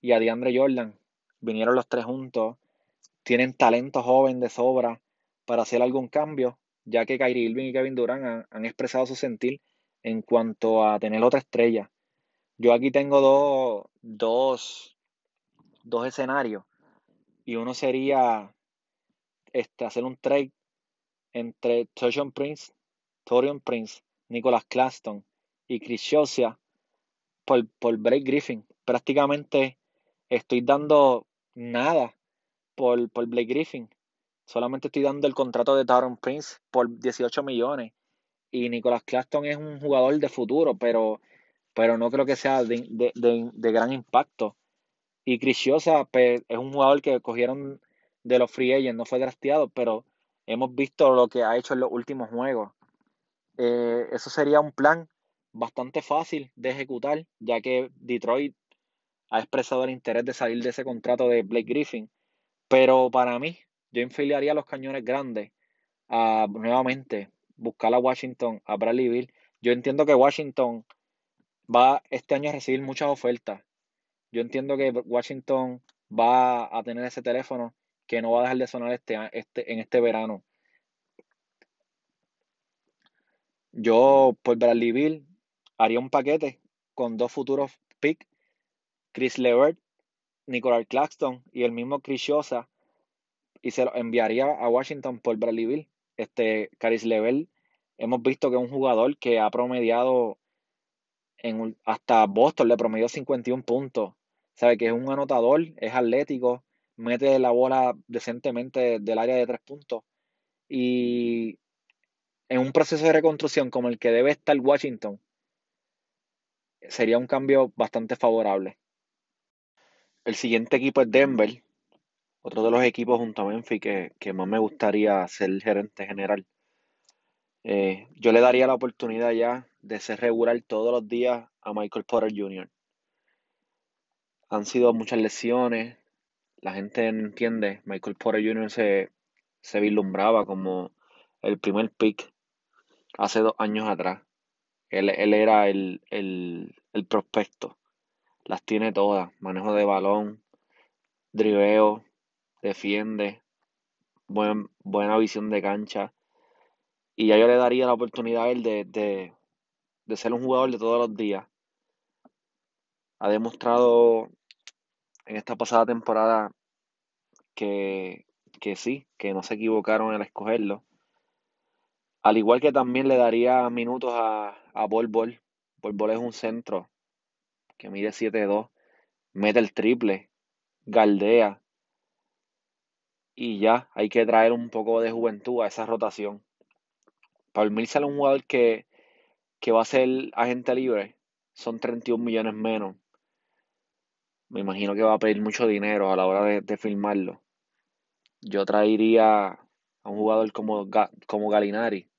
y a DeAndre Jordan. Vinieron los tres juntos. Tienen talento joven de sobra para hacer algún cambio, ya que Kyrie Irving y Kevin Durant han expresado su sentir en cuanto a tener otra estrella. Yo aquí tengo dos, dos, escenarios y uno sería este, hacer un trade entre Torian Prince, Torian Prince, Nicholas Claston y Chris Josia por, por Blake Griffin. Prácticamente estoy dando nada por, por Blake Griffin. Solamente estoy dando el contrato de Torian Prince por 18 millones y Nicolas Claxton es un jugador de futuro, pero, pero no creo que sea de, gran impacto. Y Criciosa pues, es un jugador que cogieron de los free agents, no fue drafteado, pero hemos visto lo que ha hecho en los últimos juegos. Eh, eso sería un plan bastante fácil de ejecutar, ya que Detroit ha expresado el interés de salir de ese contrato de Blake Griffin. Pero para mí, yo infiliaría los cañones grandes a nuevamente buscar a Washington, a Bradley Bill. Yo entiendo que Washington va este año a recibir muchas ofertas. Yo entiendo que Washington va a tener ese teléfono que no va a dejar de sonar este, este, en este verano. Yo, por Bradley Bill, haría un paquete con dos futuros picks, Chris Levert, Nicolás Claxton y el mismo Chris Shosa, y se lo enviaría a Washington por Bradley Bill. Este, Chris Levert, hemos visto que es un jugador que ha promediado en, hasta Boston, le promedió 51 puntos. Sabe que es un anotador, es atlético, mete la bola decentemente del área de tres puntos. Y en un proceso de reconstrucción como el que debe estar Washington, sería un cambio bastante favorable. El siguiente equipo es Denver, otro de los equipos junto a Memphis que, que más me gustaría ser gerente general. Eh, yo le daría la oportunidad ya de ser regular todos los días a Michael Porter Jr. Han sido muchas lesiones, la gente no entiende. Michael Porter Jr. se, se vislumbraba como el primer pick hace dos años atrás. Él, era el, el, prospecto. Las tiene todas. Manejo de balón, driveo, defiende, buen, buena visión de cancha. Y ya yo le daría la oportunidad a él de, de, de ser un jugador de todos los días. Ha demostrado en esta pasada temporada que, que sí, que no se equivocaron al escogerlo. Al igual que también le daría minutos a, a Bol Bol. Bol Bol es un centro que mide 7-2, mete el triple, galdea. Y ya, hay que traer un poco de juventud a esa rotación. Para mí sale un jugador que, que va a ser agente libre. Son 31 millones menos. Me imagino que va a pedir mucho dinero a la hora de, de firmarlo. Yo traería a un jugador como, como Galinari,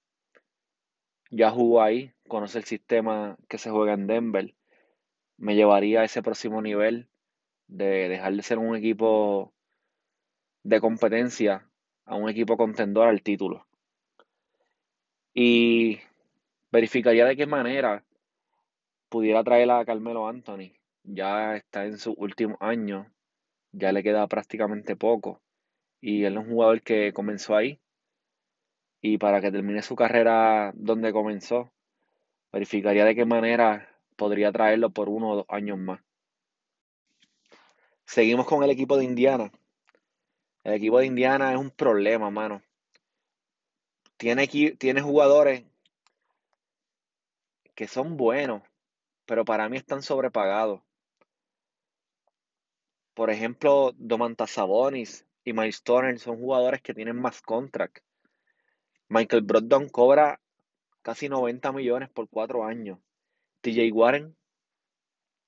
ya jugó ahí, conoce el sistema que se juega en Denver, me llevaría a ese próximo nivel de dejar de ser un equipo de competencia a un equipo contendor al título. Y verificaría de qué manera pudiera traer a Carmelo Anthony. Ya está en su último año, ya le queda prácticamente poco. Y él es un jugador que comenzó ahí, y para que termine su carrera donde comenzó, verificaría de qué manera podría traerlo por uno o dos años más. Seguimos con el equipo de Indiana. El equipo de Indiana es un problema, mano. Tiene, tiene jugadores que son buenos, pero para mí están sobrepagados. Por ejemplo, Domantas Sabonis y Miles Turner son jugadores que tienen más contract Michael Brogdon cobra casi 90 millones por cuatro años. TJ Warren,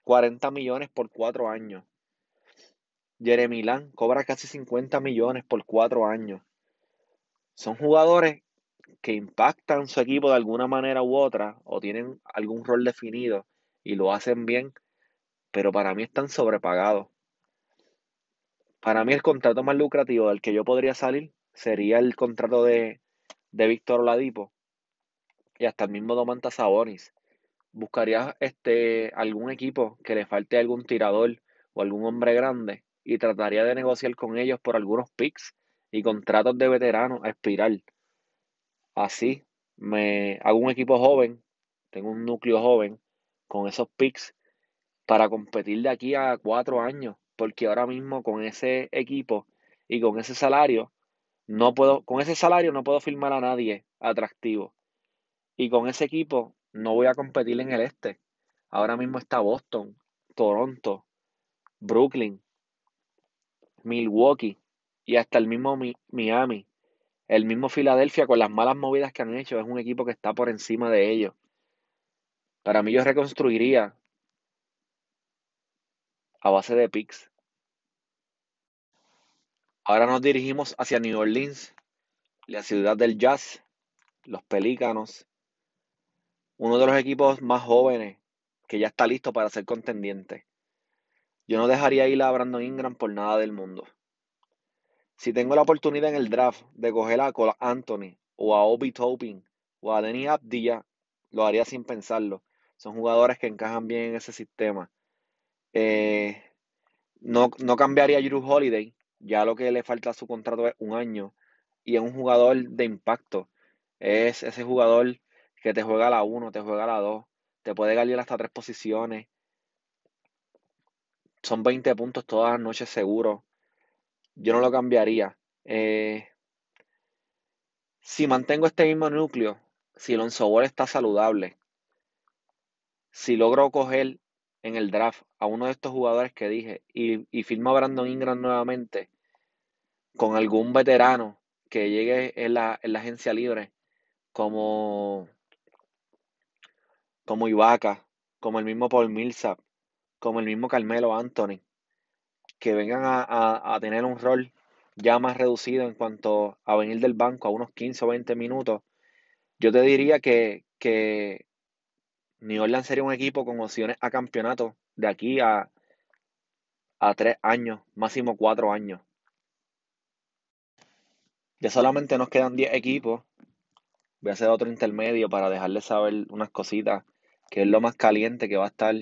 40 millones por cuatro años. Jeremy Lamb cobra casi 50 millones por cuatro años. Son jugadores que impactan su equipo de alguna manera u otra o tienen algún rol definido y lo hacen bien, pero para mí están sobrepagados. Para mí el contrato más lucrativo del que yo podría salir sería el contrato de de Víctor Oladipo y hasta el mismo Domantas Sabonis. Buscaría este, algún equipo que le falte algún tirador o algún hombre grande y trataría de negociar con ellos por algunos picks y contratos de veteranos a espiral. Así me hago un equipo joven, tengo un núcleo joven con esos picks para competir de aquí a cuatro años, porque ahora mismo con ese equipo y con ese salario no puedo, con ese salario no puedo firmar a nadie atractivo. Y con ese equipo no voy a competir en el este. Ahora mismo está Boston, Toronto, Brooklyn, Milwaukee y hasta el mismo Miami. El mismo Filadelfia con las malas movidas que han hecho es un equipo que está por encima de ellos. Para mí yo reconstruiría a base de picks Ahora nos dirigimos hacia New Orleans, la ciudad del jazz, los Pelícanos, uno de los equipos más jóvenes que ya está listo para ser contendiente. Yo no dejaría ir a Brandon Ingram por nada del mundo. Si tengo la oportunidad en el draft de coger a Cole Anthony o a Obi Topin o a Denny Abdilla, lo haría sin pensarlo. Son jugadores que encajan bien en ese sistema. Eh, no, no cambiaría a Drew Holiday, ya lo que le falta a su contrato es un año y es un jugador de impacto. Es ese jugador que te juega a la 1, te juega a la 2, te puede ganar hasta tres posiciones. Son 20 puntos todas las noches seguro. Yo no lo cambiaría. Eh, si mantengo este mismo núcleo, si Alonso Ball está saludable, si logro coger en el draft a uno de estos jugadores que dije y, y firmo a Brandon Ingram nuevamente con algún veterano que llegue en la, en la agencia libre como, como Ibaka, como el mismo Paul Millsap, como el mismo Carmelo Anthony, que vengan a, a, a tener un rol ya más reducido en cuanto a venir del banco a unos 15 o 20 minutos, yo te diría que, que New Orleans sería un equipo con opciones a campeonato de aquí a, a tres años, máximo cuatro años. Ya solamente nos quedan 10 equipos. Voy a hacer otro intermedio para dejarles saber unas cositas, que es lo más caliente que va a estar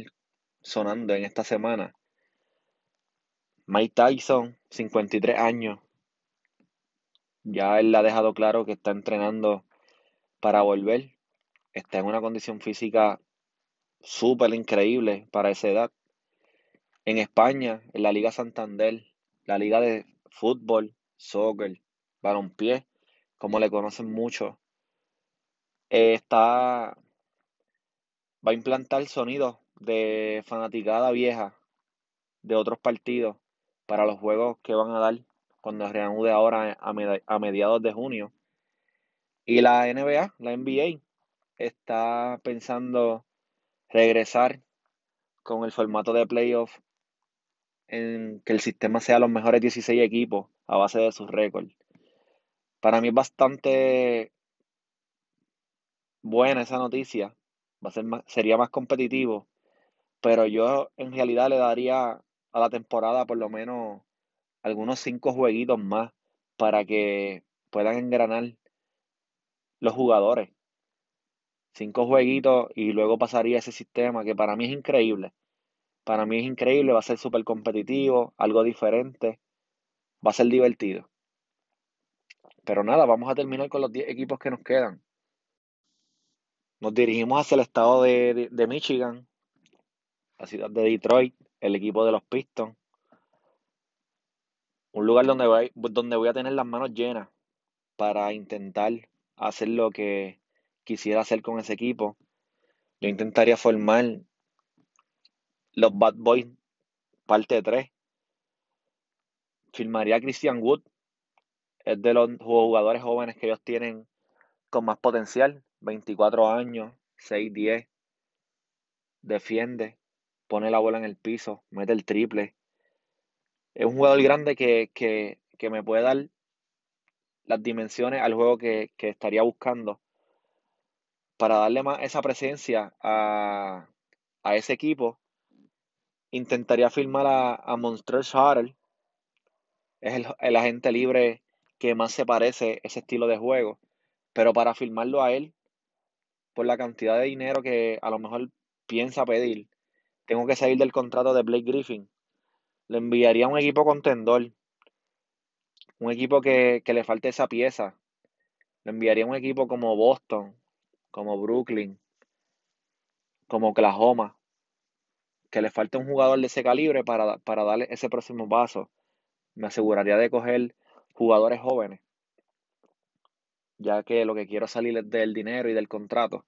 sonando en esta semana. Mike Tyson, 53 años. Ya él ha dejado claro que está entrenando para volver. Está en una condición física súper increíble para esa edad. En España, en la Liga Santander, la liga de fútbol, soccer, balompié, como le conocen mucho, eh, está va a implantar sonidos de fanaticada vieja de otros partidos para los juegos que van a dar cuando reanude ahora a mediados de junio. Y la NBA, la NBA, está pensando regresar con el formato de playoff en que el sistema sea los mejores 16 equipos a base de sus récords. Para mí es bastante buena esa noticia. Va a ser más, sería más competitivo. Pero yo en realidad le daría a la temporada por lo menos algunos cinco jueguitos más para que puedan engranar los jugadores. Cinco jueguitos y luego pasaría ese sistema que para mí es increíble. Para mí es increíble, va a ser súper competitivo, algo diferente, va a ser divertido. Pero nada, vamos a terminar con los 10 equipos que nos quedan. Nos dirigimos hacia el estado de, de, Michigan, la ciudad de Detroit, el equipo de los Pistons. Un lugar donde voy, donde voy a tener las manos llenas para intentar hacer lo que quisiera hacer con ese equipo. Yo intentaría formar los Bad Boys parte 3. Firmaría a Christian Wood. Es de los jugadores jóvenes que ellos tienen con más potencial. 24 años, 6'10. Defiende. Pone la bola en el piso. Mete el triple. Es un jugador grande que, que, que me puede dar las dimensiones al juego que, que estaría buscando para darle más esa presencia a, a ese equipo intentaría firmar a, a Harrell. Es el, el, agente libre que más se parece ese estilo de juego. Pero para firmarlo a él, por la cantidad de dinero que a lo mejor piensa pedir, tengo que salir del contrato de Blake Griffin. Le enviaría a un equipo contendor. Un equipo que, que le falte esa pieza. Le enviaría a un equipo como Boston, como Brooklyn, como Oklahoma que le falta un jugador de ese calibre para, para darle ese próximo paso. Me aseguraría de coger jugadores jóvenes, ya que lo que quiero salir es del dinero y del contrato.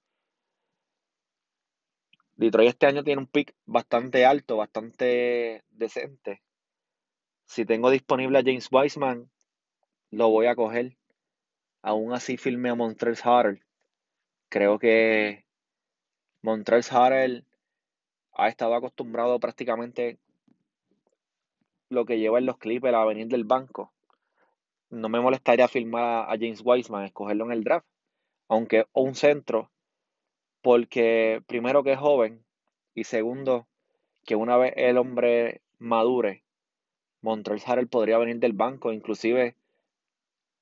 Detroit este año tiene un pick bastante alto, bastante decente. Si tengo disponible a James Wiseman, lo voy a coger. Aún así firme a Montrezl Harrell. Creo que Montrezl Harrell ha estado acostumbrado prácticamente lo que lleva en los Clippers a venir del banco. no me molestaría firmar a James Wiseman, escogerlo en el draft, aunque un centro, porque primero que es joven y segundo que una vez el hombre madure, Montrezl Harrell podría venir del banco, inclusive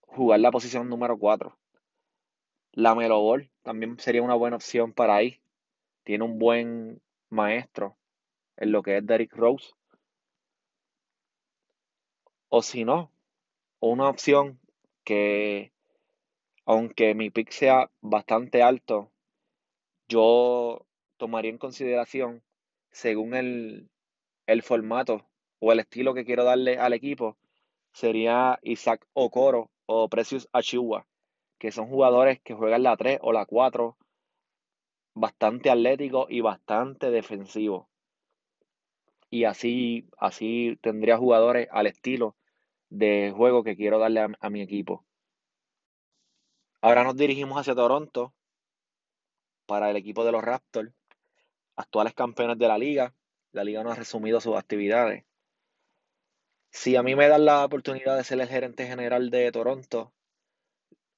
jugar la posición número 4. La Melo Ball también sería una buena opción para ahí. Tiene un buen maestro en lo que es Derrick Rose. O si no, una opción que, aunque mi pick sea bastante alto, yo tomaría en consideración según el, el formato o el estilo que quiero darle al equipo, sería Isaac Okoro o Precious Achiuwa, que son jugadores que juegan la 3 o la 4, bastante atléticos y bastante defensivos. Y así, así tendría jugadores al estilo de juego que quiero darle a, mi equipo. Ahora nos dirigimos hacia Toronto para el equipo de los Raptors, actuales campeones de la liga. La liga no ha resumido sus actividades. Si a mí me dan la oportunidad de ser el gerente general de Toronto,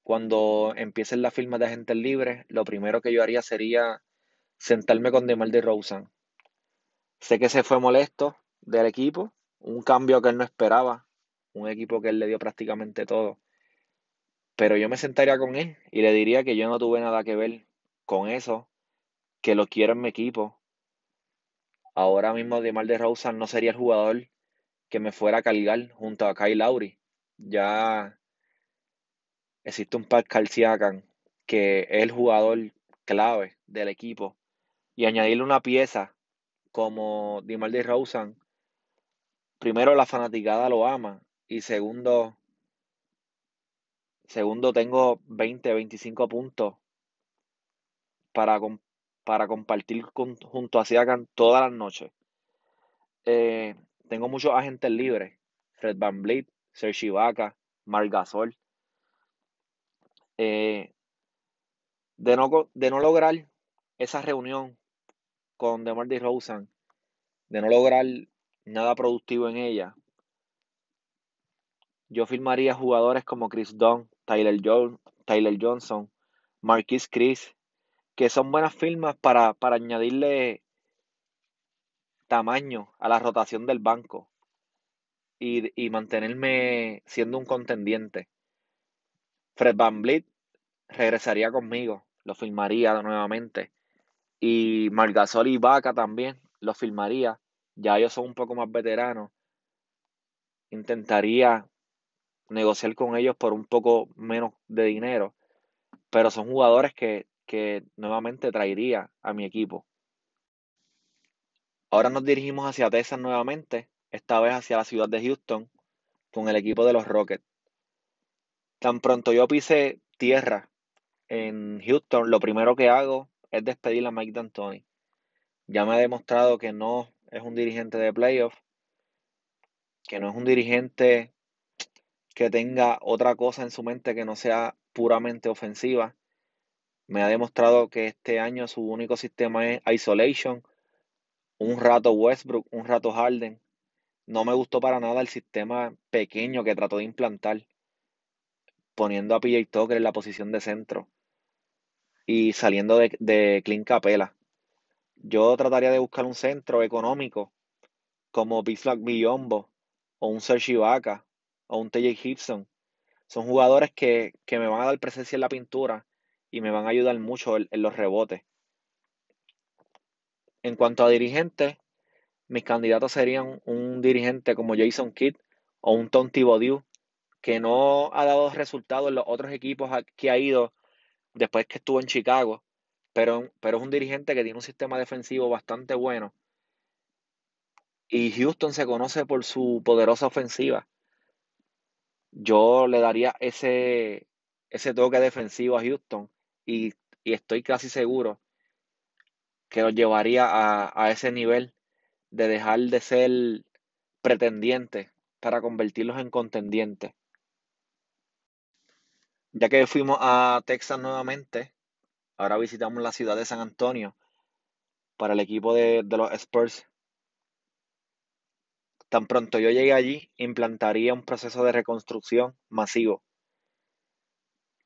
cuando empiecen las firmas de agentes libres, lo primero que yo haría sería sentarme con DeMar DeRozan. Sé que se fue molesto del equipo, un cambio que él no esperaba un equipo que él le dio prácticamente todo. Pero yo me sentaría con él y le diría que yo no tuve nada que ver con eso, que lo quiero en mi equipo. Ahora mismo DeMar DeRozan no sería el jugador que me fuera a cargar junto a Kyle Lowry. Ya existe un Pascal Siakam que es el jugador clave del equipo y añadirle una pieza como DeMar DeRozan primero la fanaticada lo ama y segundo, segundo tengo 20, 25 puntos para, para compartir junto a Siakam todas las noches. Eh, tengo muchos agentes libres. Fred Van Vliet, Serge Ibaka, Marc Gasol. Eh, de, no, de no lograr esa reunión con DeMar DeRozan, de no lograr nada productivo en ella, yo firmaría jugadores como Chris Dunn, Tyler, Tyler Johnson, Marquis Chris, que son buenas firmas para, para añadirle tamaño a la rotación del banco y, y mantenerme siendo un contendiente. Fred Van Vliet regresaría conmigo, lo firmaría nuevamente. Y Margasol y Vaca también lo firmaría. Ya ellos son un poco más veteranos. Intentaría negociar con ellos por un poco menos de dinero, pero son jugadores que, que nuevamente traería a mi equipo. Ahora nos dirigimos hacia Texas nuevamente, esta vez hacia la ciudad de Houston, con el equipo de los Rockets. Tan pronto yo pise tierra en Houston, lo primero que hago es despedir a Mike D'Antoni. Ya me ha demostrado que no es un dirigente de playoff, que no es un dirigente que tenga otra cosa en su mente que no sea puramente ofensiva. Me ha demostrado que este año su único sistema es isolation, un rato Westbrook, un rato Harden. No me gustó para nada el sistema pequeño que trató de implantar, poniendo a PJ Tucker en la posición de centro y saliendo de, de Clint Capela. Yo trataría de buscar un centro económico como Bislak Biombo o un Serge Ibaka o un TJ Gibson. Son jugadores que, me van a dar presencia en la pintura y me van a ayudar mucho en, los rebotes. En cuanto a dirigentes, mis candidatos serían un dirigente como Jason Kidd o un Tom Thibodeau, que no ha dado resultados en los otros equipos que ha ido después que estuvo en Chicago, pero, pero es un dirigente que tiene un sistema defensivo bastante bueno. Y Houston se conoce por su poderosa ofensiva yo le daría ese, ese toque defensivo a Houston y, estoy casi seguro que los llevaría a, a, ese nivel de dejar de ser pretendientes para convertirlos en contendientes. Ya que fuimos a Texas nuevamente, ahora visitamos la ciudad de San Antonio para el equipo de, los Spurs. Tan pronto yo llegue allí, implantaría un proceso de reconstrucción masivo.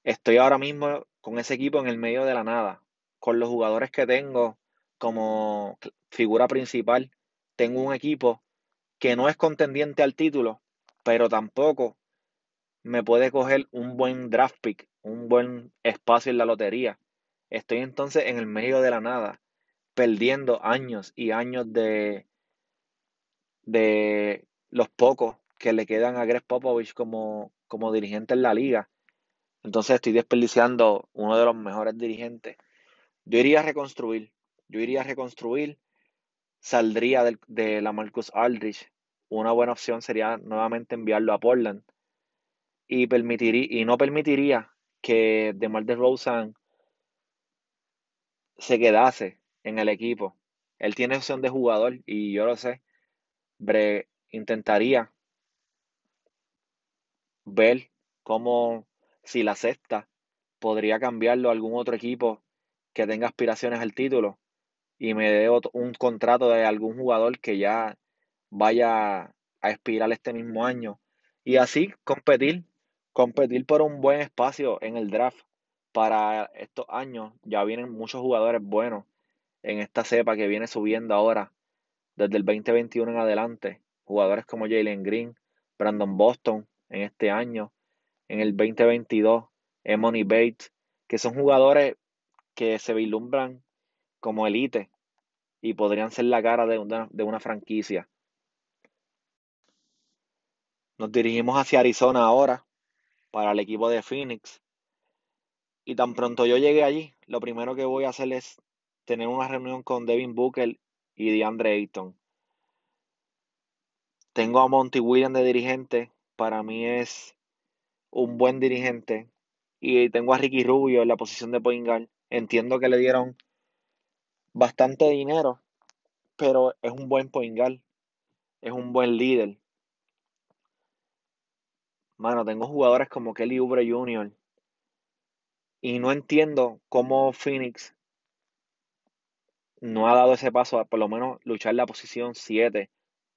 Estoy ahora mismo con ese equipo en el medio de la nada, con los jugadores que tengo como figura principal. Tengo un equipo que no es contendiente al título, pero tampoco me puede coger un buen draft pick, un buen espacio en la lotería. Estoy entonces en el medio de la nada, perdiendo años y años de, de los pocos que le quedan a Greg Popovich como, como dirigente en la liga. Entonces estoy desperdiciando uno de los mejores dirigentes. Yo iría a reconstruir, yo iría a reconstruir, saldría de, de la Marcus Aldrich. Una buena opción sería nuevamente enviarlo a Portland y, permitiría, y no permitiría que DeMar DeRozan se quedase en el equipo. Él tiene opción de jugador y yo lo sé. Bre, intentaría ver cómo si la sexta podría cambiarlo a algún otro equipo que tenga aspiraciones al título y me dé un contrato de algún jugador que ya vaya a expirar este mismo año y así competir competir por un buen espacio en el draft para estos años. Ya vienen muchos jugadores buenos en esta cepa que viene subiendo ahora desde el 2021 en adelante. Jugadores como Jalen Green, Brandon Boston en este año, en el 2022, Emony Bates, que son jugadores que se vislumbran como elite y podrían ser la cara de una, de una franquicia. Nos dirigimos hacia Arizona ahora, para el equipo de Phoenix. Y tan pronto yo llegue allí, lo primero que voy a hacer es tener una reunión con Devin Booker y DeAndre Ayton. Tengo a Monty Williams de dirigente, para mí es un buen dirigente. Y tengo a Ricky Rubio en la posición de point Entiendo que le dieron bastante dinero, pero es un buen point Es un buen líder. Mano, tengo jugadores como Kelly Oubre Jr. Y no entiendo cómo Phoenix no ha dado ese paso a por lo menos luchar la posición 7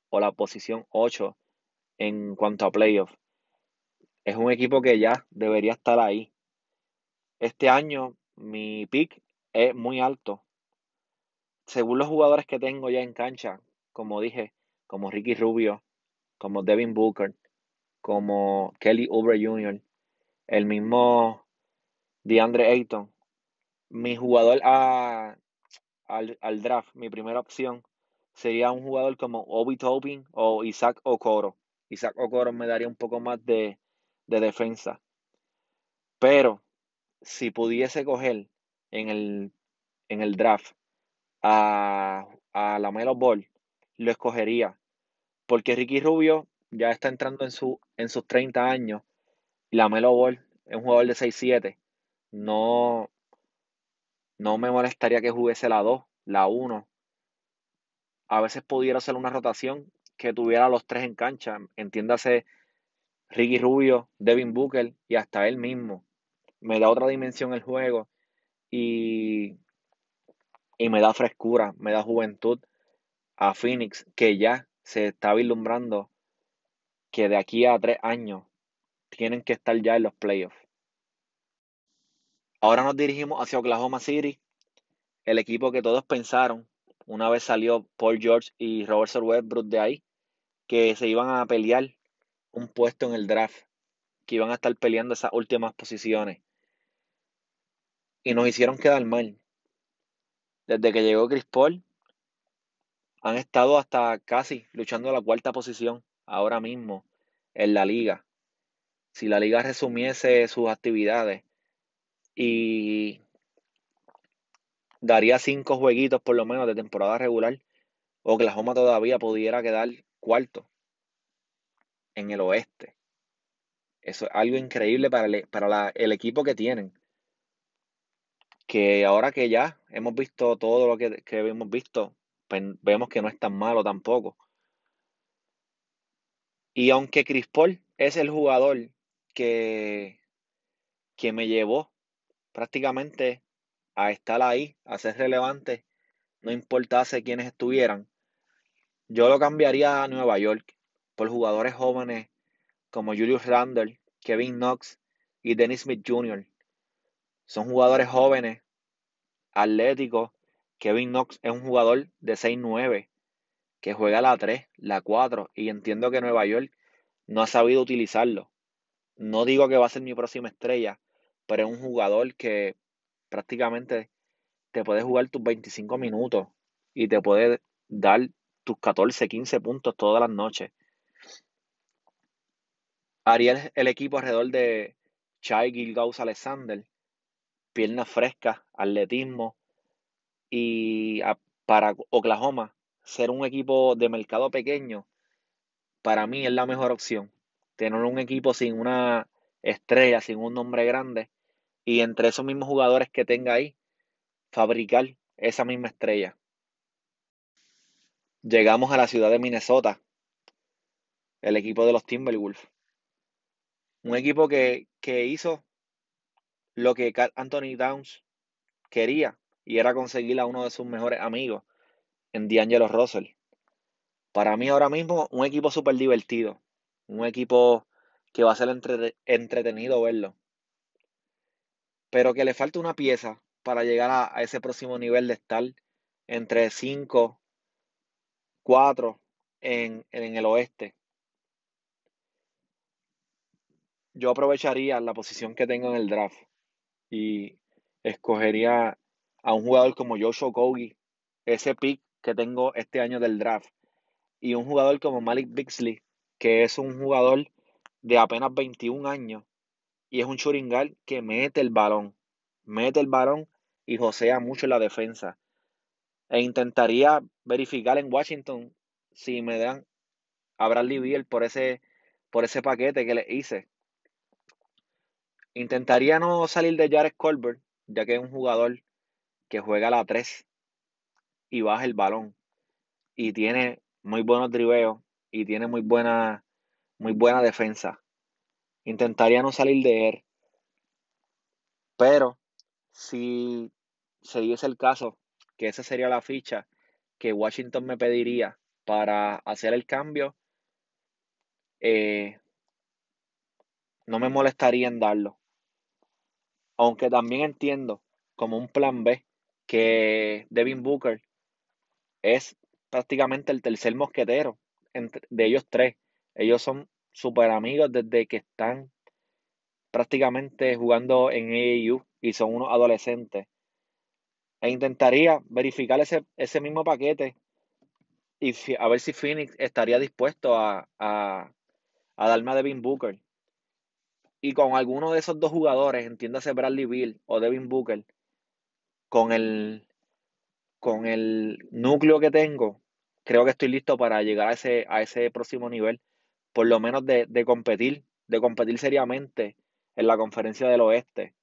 o la posición 8 en cuanto a playoffs. Es un equipo que ya debería estar ahí. Este año mi pick es muy alto. Según los jugadores que tengo ya en cancha, como dije, como Ricky Rubio, como Devin Booker, como Kelly Oubre Jr., el mismo DeAndre Ayton. Mi jugador al, draft, mi primera opción, sería un jugador como Obi Topin o Isaac Okoro. Isaac Okoro me daría un poco más de, defensa. Pero si pudiese coger en el, en el draft a, a la Ball, lo escogería. Porque Ricky Rubio ya está entrando en, su, en sus 30 años. La Melo Ball es un jugador de 6-7. No, no me molestaría que jugase la 2, la 1. A veces pudiera hacer una rotación que tuviera los tres en cancha. Entiéndase Ricky Rubio, Devin Booker y hasta él mismo. Me da otra dimensión el juego y, y me da frescura, me da juventud a Phoenix que ya se está vislumbrando que de aquí a tres años tienen que estar ya en los playoffs. Ahora nos dirigimos hacia Oklahoma City, el equipo que todos pensaron, una vez salió Paul George y Robertson Westbrook de ahí, que se iban a pelear un puesto en el draft, que iban a estar peleando esas últimas posiciones. Y nos hicieron quedar mal. Desde que llegó Chris Paul, han estado hasta casi luchando la cuarta posición ahora mismo en la liga. Si la liga resumiese sus actividades y daría cinco jueguitos por lo menos de temporada regular, Oklahoma todavía pudiera quedar cuarto en el oeste. Eso es algo increíble para el, para el equipo que tienen. Que ahora que ya hemos visto todo lo que, que hemos visto, vemos que no es tan malo tampoco. Y aunque Chris Paul es el jugador que, que me llevó prácticamente a estar ahí, a ser relevante, no importase quiénes estuvieran, yo lo cambiaría a Nueva York. por jugadores jóvenes como Julius Randle, Kevin Knox y Dennis Smith Jr. Son jugadores jóvenes, atléticos. Kevin Knox es un jugador de 6'9 que juega la 3, la 4 y entiendo que Nueva York no ha sabido utilizarlo. No digo que va a ser mi próxima estrella, pero es un jugador que prácticamente te puede jugar tus 25 minutos y te puede dar tus 14, 15 puntos todas las noches. Haría el, equipo alrededor de Chai Gilgaus Alexander, piernas frescas, atletismo y para Oklahoma ser un equipo de mercado pequeño para mí es la mejor opción. Tener un equipo sin una estrella, sin un nombre grande y entre esos mismos jugadores que tenga ahí fabricar esa misma estrella. Llegamos a la ciudad de Minnesota, el equipo de los Timberwolves. Un equipo que, hizo lo que Anthony Downs quería y era conseguir a uno de sus mejores amigos en D'Angelo Russell. Para mí ahora mismo un equipo súper divertido, un equipo que va a ser entretenido verlo, pero que le falta una pieza para llegar a, ese próximo nivel de estar entre 5, 4 en, en el oeste. Yo aprovecharía la posición que tengo en el draft y escogería a un jugador como Joshua Kogi, ese pick que tengo este año del draft, y un jugador como Malik Bixley, que es un jugador de apenas 21 años y es un churingal que mete el balón, mete el balón y josea mucho la defensa. E intentaría verificar en Washington si me dan a Bradley Beal por ese, por ese paquete que le hice. Intentaría no salir de Jared Colbert, ya que es un jugador que juega a la 3 y baja el balón. Y tiene muy buenos driveos y tiene muy buena, muy buena defensa. Intentaría no salir de él. Pero si se diese el caso, que esa sería la ficha que Washington me pediría para hacer el cambio, eh, no me molestaría en darlo. Aunque también entiendo como un plan B que Devin Booker es prácticamente el tercer mosquetero de ellos tres. Ellos son super amigos desde que están prácticamente jugando en AAU y son unos adolescentes. E intentaría verificar ese, ese mismo paquete y a ver si Phoenix estaría dispuesto a, a, a darme a Devin Booker. Y con alguno de esos dos jugadores, entiéndase Bradley Bill o Devin Booker, con el, con el núcleo que tengo, creo que estoy listo para llegar a ese, a ese próximo nivel, por lo menos de, de competir, de competir seriamente en la conferencia del oeste.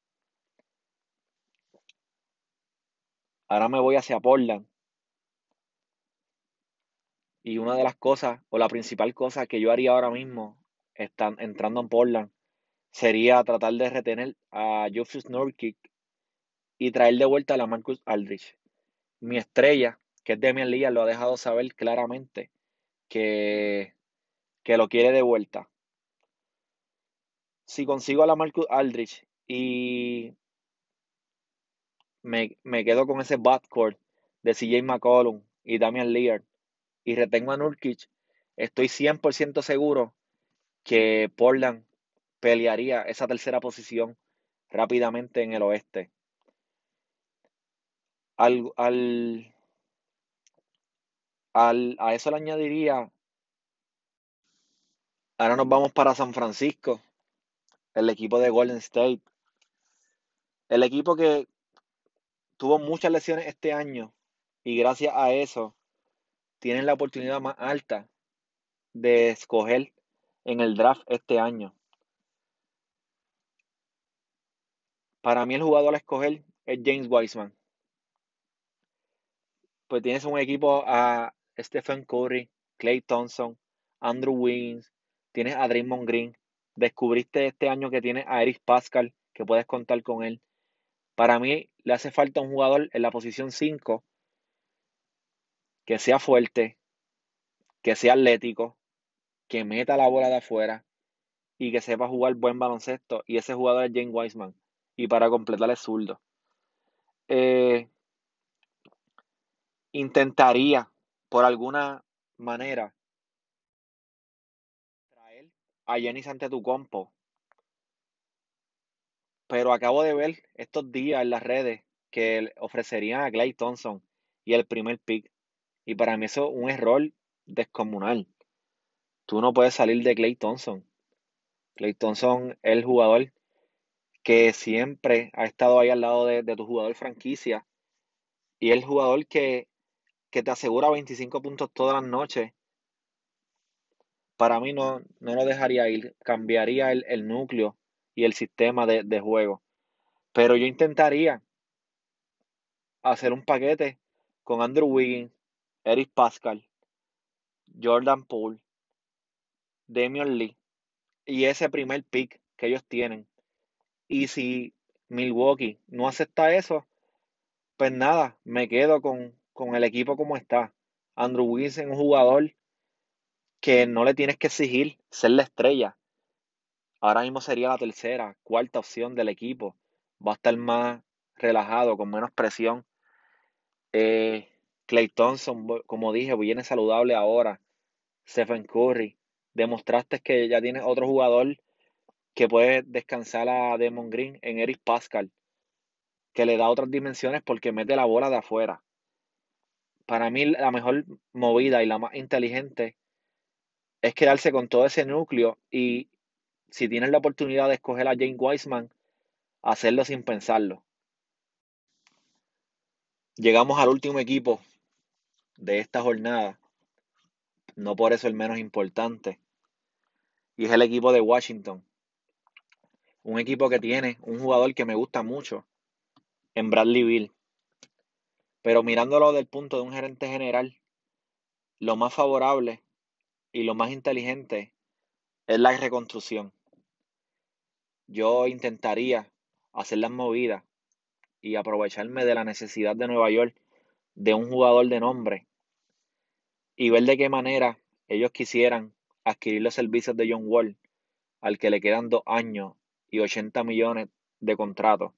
Ahora me voy hacia Portland. Y una de las cosas, o la principal cosa que yo haría ahora mismo, están, entrando en Portland, sería tratar de retener a Joseph Nurkic y traer de vuelta a la Marcus Aldrich. Mi estrella, que es Demian Lillard, lo ha dejado saber claramente que, que lo quiere de vuelta. Si consigo a la Marcus Aldrich y me, quedo con ese backcourt de CJ McCollum y Damian Lillard y retengo a Nurkic, estoy 100% seguro que Portland pelearía esa tercera posición rápidamente en el oeste. Al, al, al, a eso le añadiría, ahora nos vamos para San Francisco, el equipo de Golden State, el equipo que tuvo muchas lesiones este año y gracias a eso tienen la oportunidad más alta de escoger en el draft este año. Para mí el jugador a escoger es James Wiseman. Pues tienes un equipo a Stephen Curry, Clay Thompson, Andrew Wiggins, tienes a Draymond Green. Descubriste este año que tienes a Eric Pascal, que puedes contar con él. Para mí le hace falta un jugador en la posición 5 que sea fuerte, que sea atlético que meta la bola de afuera y que sepa jugar buen baloncesto. Y ese jugador es James Wiseman. Y para completar es zurdo. Eh, intentaría, por alguna manera, traer a Jenny compo Pero acabo de ver estos días en las redes que ofrecerían a Clay Thompson y el primer pick. Y para mí eso es un error descomunal. Tú no puedes salir de Clay Thompson. Clay Thompson es el jugador que siempre ha estado ahí al lado de, tu jugador franquicia. Y el jugador que, te asegura 25 puntos todas las noches. Para mí no, no lo dejaría ir. Cambiaría el, núcleo y el sistema de, de juego. Pero yo intentaría hacer un paquete con Andrew Wiggins, Eric Pascal, Jordan Poole, Damian Lee y ese primer pick que ellos tienen. Y si Milwaukee no acepta eso, pues nada, me quedo con, el equipo como está. Andrew Wiggins es un jugador que no le tienes que exigir ser la estrella. Ahora mismo sería la tercera, cuarta opción del equipo. Va a estar más relajado, con menos presión. Eh, Clay Thompson, como dije, viene saludable ahora. Stephen Curry. Demostraste que ya tienes otro jugador que puede descansar a Demon Green en Eric Pascal, que le da otras dimensiones porque mete la bola de afuera. Para mí la mejor movida y la más inteligente es quedarse con todo ese núcleo y si tienes la oportunidad de escoger a James Wiseman, hacerlo sin pensarlo. Llegamos al último equipo de esta jornada, no por eso el menos importante, y es el equipo de Washington. Un equipo que tiene un jugador que me gusta mucho en Bradley Bill. Pero mirándolo del punto de un gerente general, lo más favorable y lo más inteligente es la reconstrucción. Yo intentaría hacer las movidas y aprovecharme de la necesidad de Nueva York de un jugador de nombre y ver de qué manera ellos quisieran adquirir los servicios de John Wall, al que le quedan dos años y 80 millones de contrato.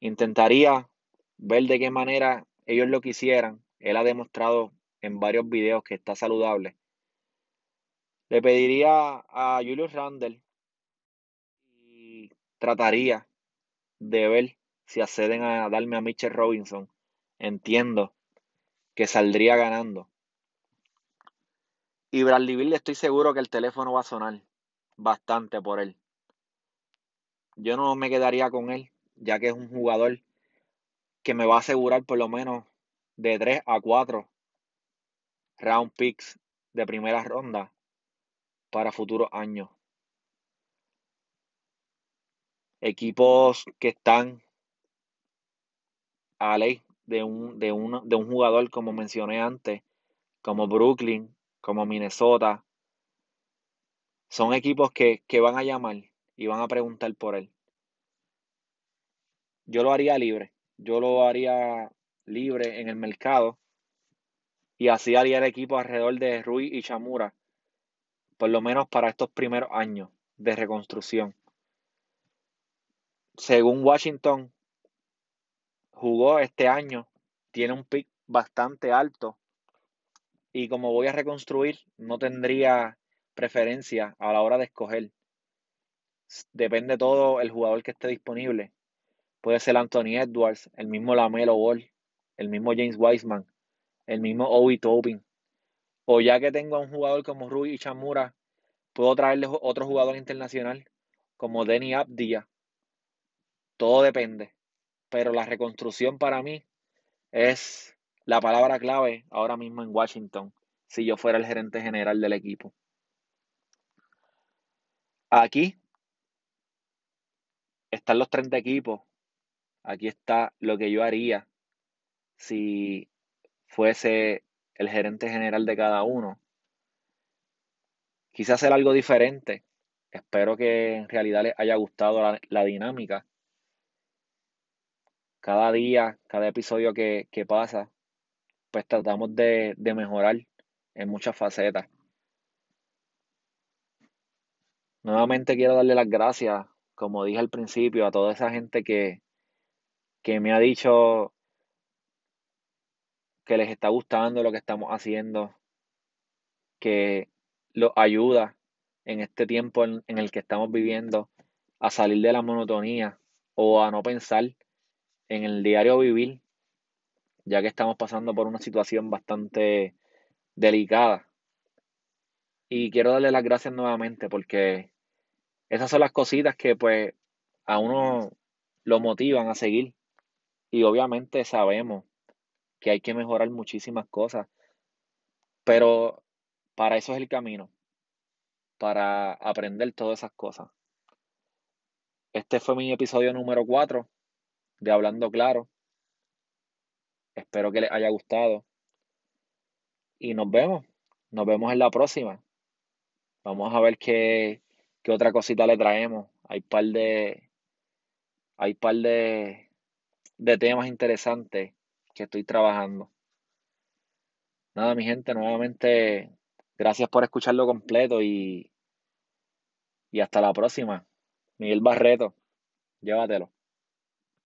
Intentaría ver de qué manera ellos lo quisieran. Él ha demostrado en varios videos que está saludable. Le pediría a Julius Randle y trataría de ver si acceden a darme a Mitchell Robinson. Entiendo que saldría ganando. Y Bradley Bill estoy seguro que el teléfono va a sonar bastante por él. Yo no me quedaría con él, ya que es un jugador que me va a asegurar por lo menos de 3 a 4 round picks de primera ronda para futuros años. Equipos que están a ley de un, de, de un jugador, como mencioné antes, como Brooklyn, como Minnesota. Son equipos que, que van a llamar y van a preguntar por él. Yo lo haría libre. Yo lo haría libre en el mercado. Y así haría el equipo alrededor de Rui y Chamura. Por lo menos para estos primeros años de reconstrucción según Washington, jugó este año, tiene un pick bastante alto y como voy a reconstruir, no tendría preferencia a la hora de escoger. Depende todo el jugador que esté disponible. Puede ser Anthony Edwards, el mismo Lamelo Ball, el mismo James Wiseman, el mismo Obi Tobin. O ya que tengo a un jugador como Rui y Chamura, puedo traerle otro jugador internacional como Denny Abdia todo depende. Pero la reconstrucción para mí es la palabra clave ahora mismo en Washington, si yo fuera el gerente general del equipo. Aquí están los 30 equipos. Aquí está lo que yo haría si fuese el gerente general de cada uno. Quise hacer algo diferente. Espero que en realidad les haya gustado la dinámica cada día, cada episodio que, pasa, pues tratamos de, de mejorar en muchas facetas. Nuevamente quiero darle las gracias, como dije al principio, a toda esa gente que, que me ha dicho que les está gustando lo que estamos haciendo, que los ayuda en este tiempo en, en el que estamos viviendo a salir de la monotonía o a no pensar en el diario vivir, ya que estamos pasando por una situación bastante delicada. Y quiero darle las gracias nuevamente porque esas son las cositas que pues a uno lo motivan a seguir. Y obviamente sabemos que hay que mejorar muchísimas cosas, pero para eso es el camino, para aprender todas esas cosas. Este fue mi episodio número 4 de Hablando Claro. Espero que les haya gustado. Y nos vemos. Nos vemos en la próxima. Vamos a ver qué, qué otra cosita le traemos. Hay par de. Hay par de, de temas interesantes que estoy trabajando. Nada, mi gente, nuevamente, gracias por escucharlo completo y, y hasta la próxima. Miguel Barreto, llévatelo.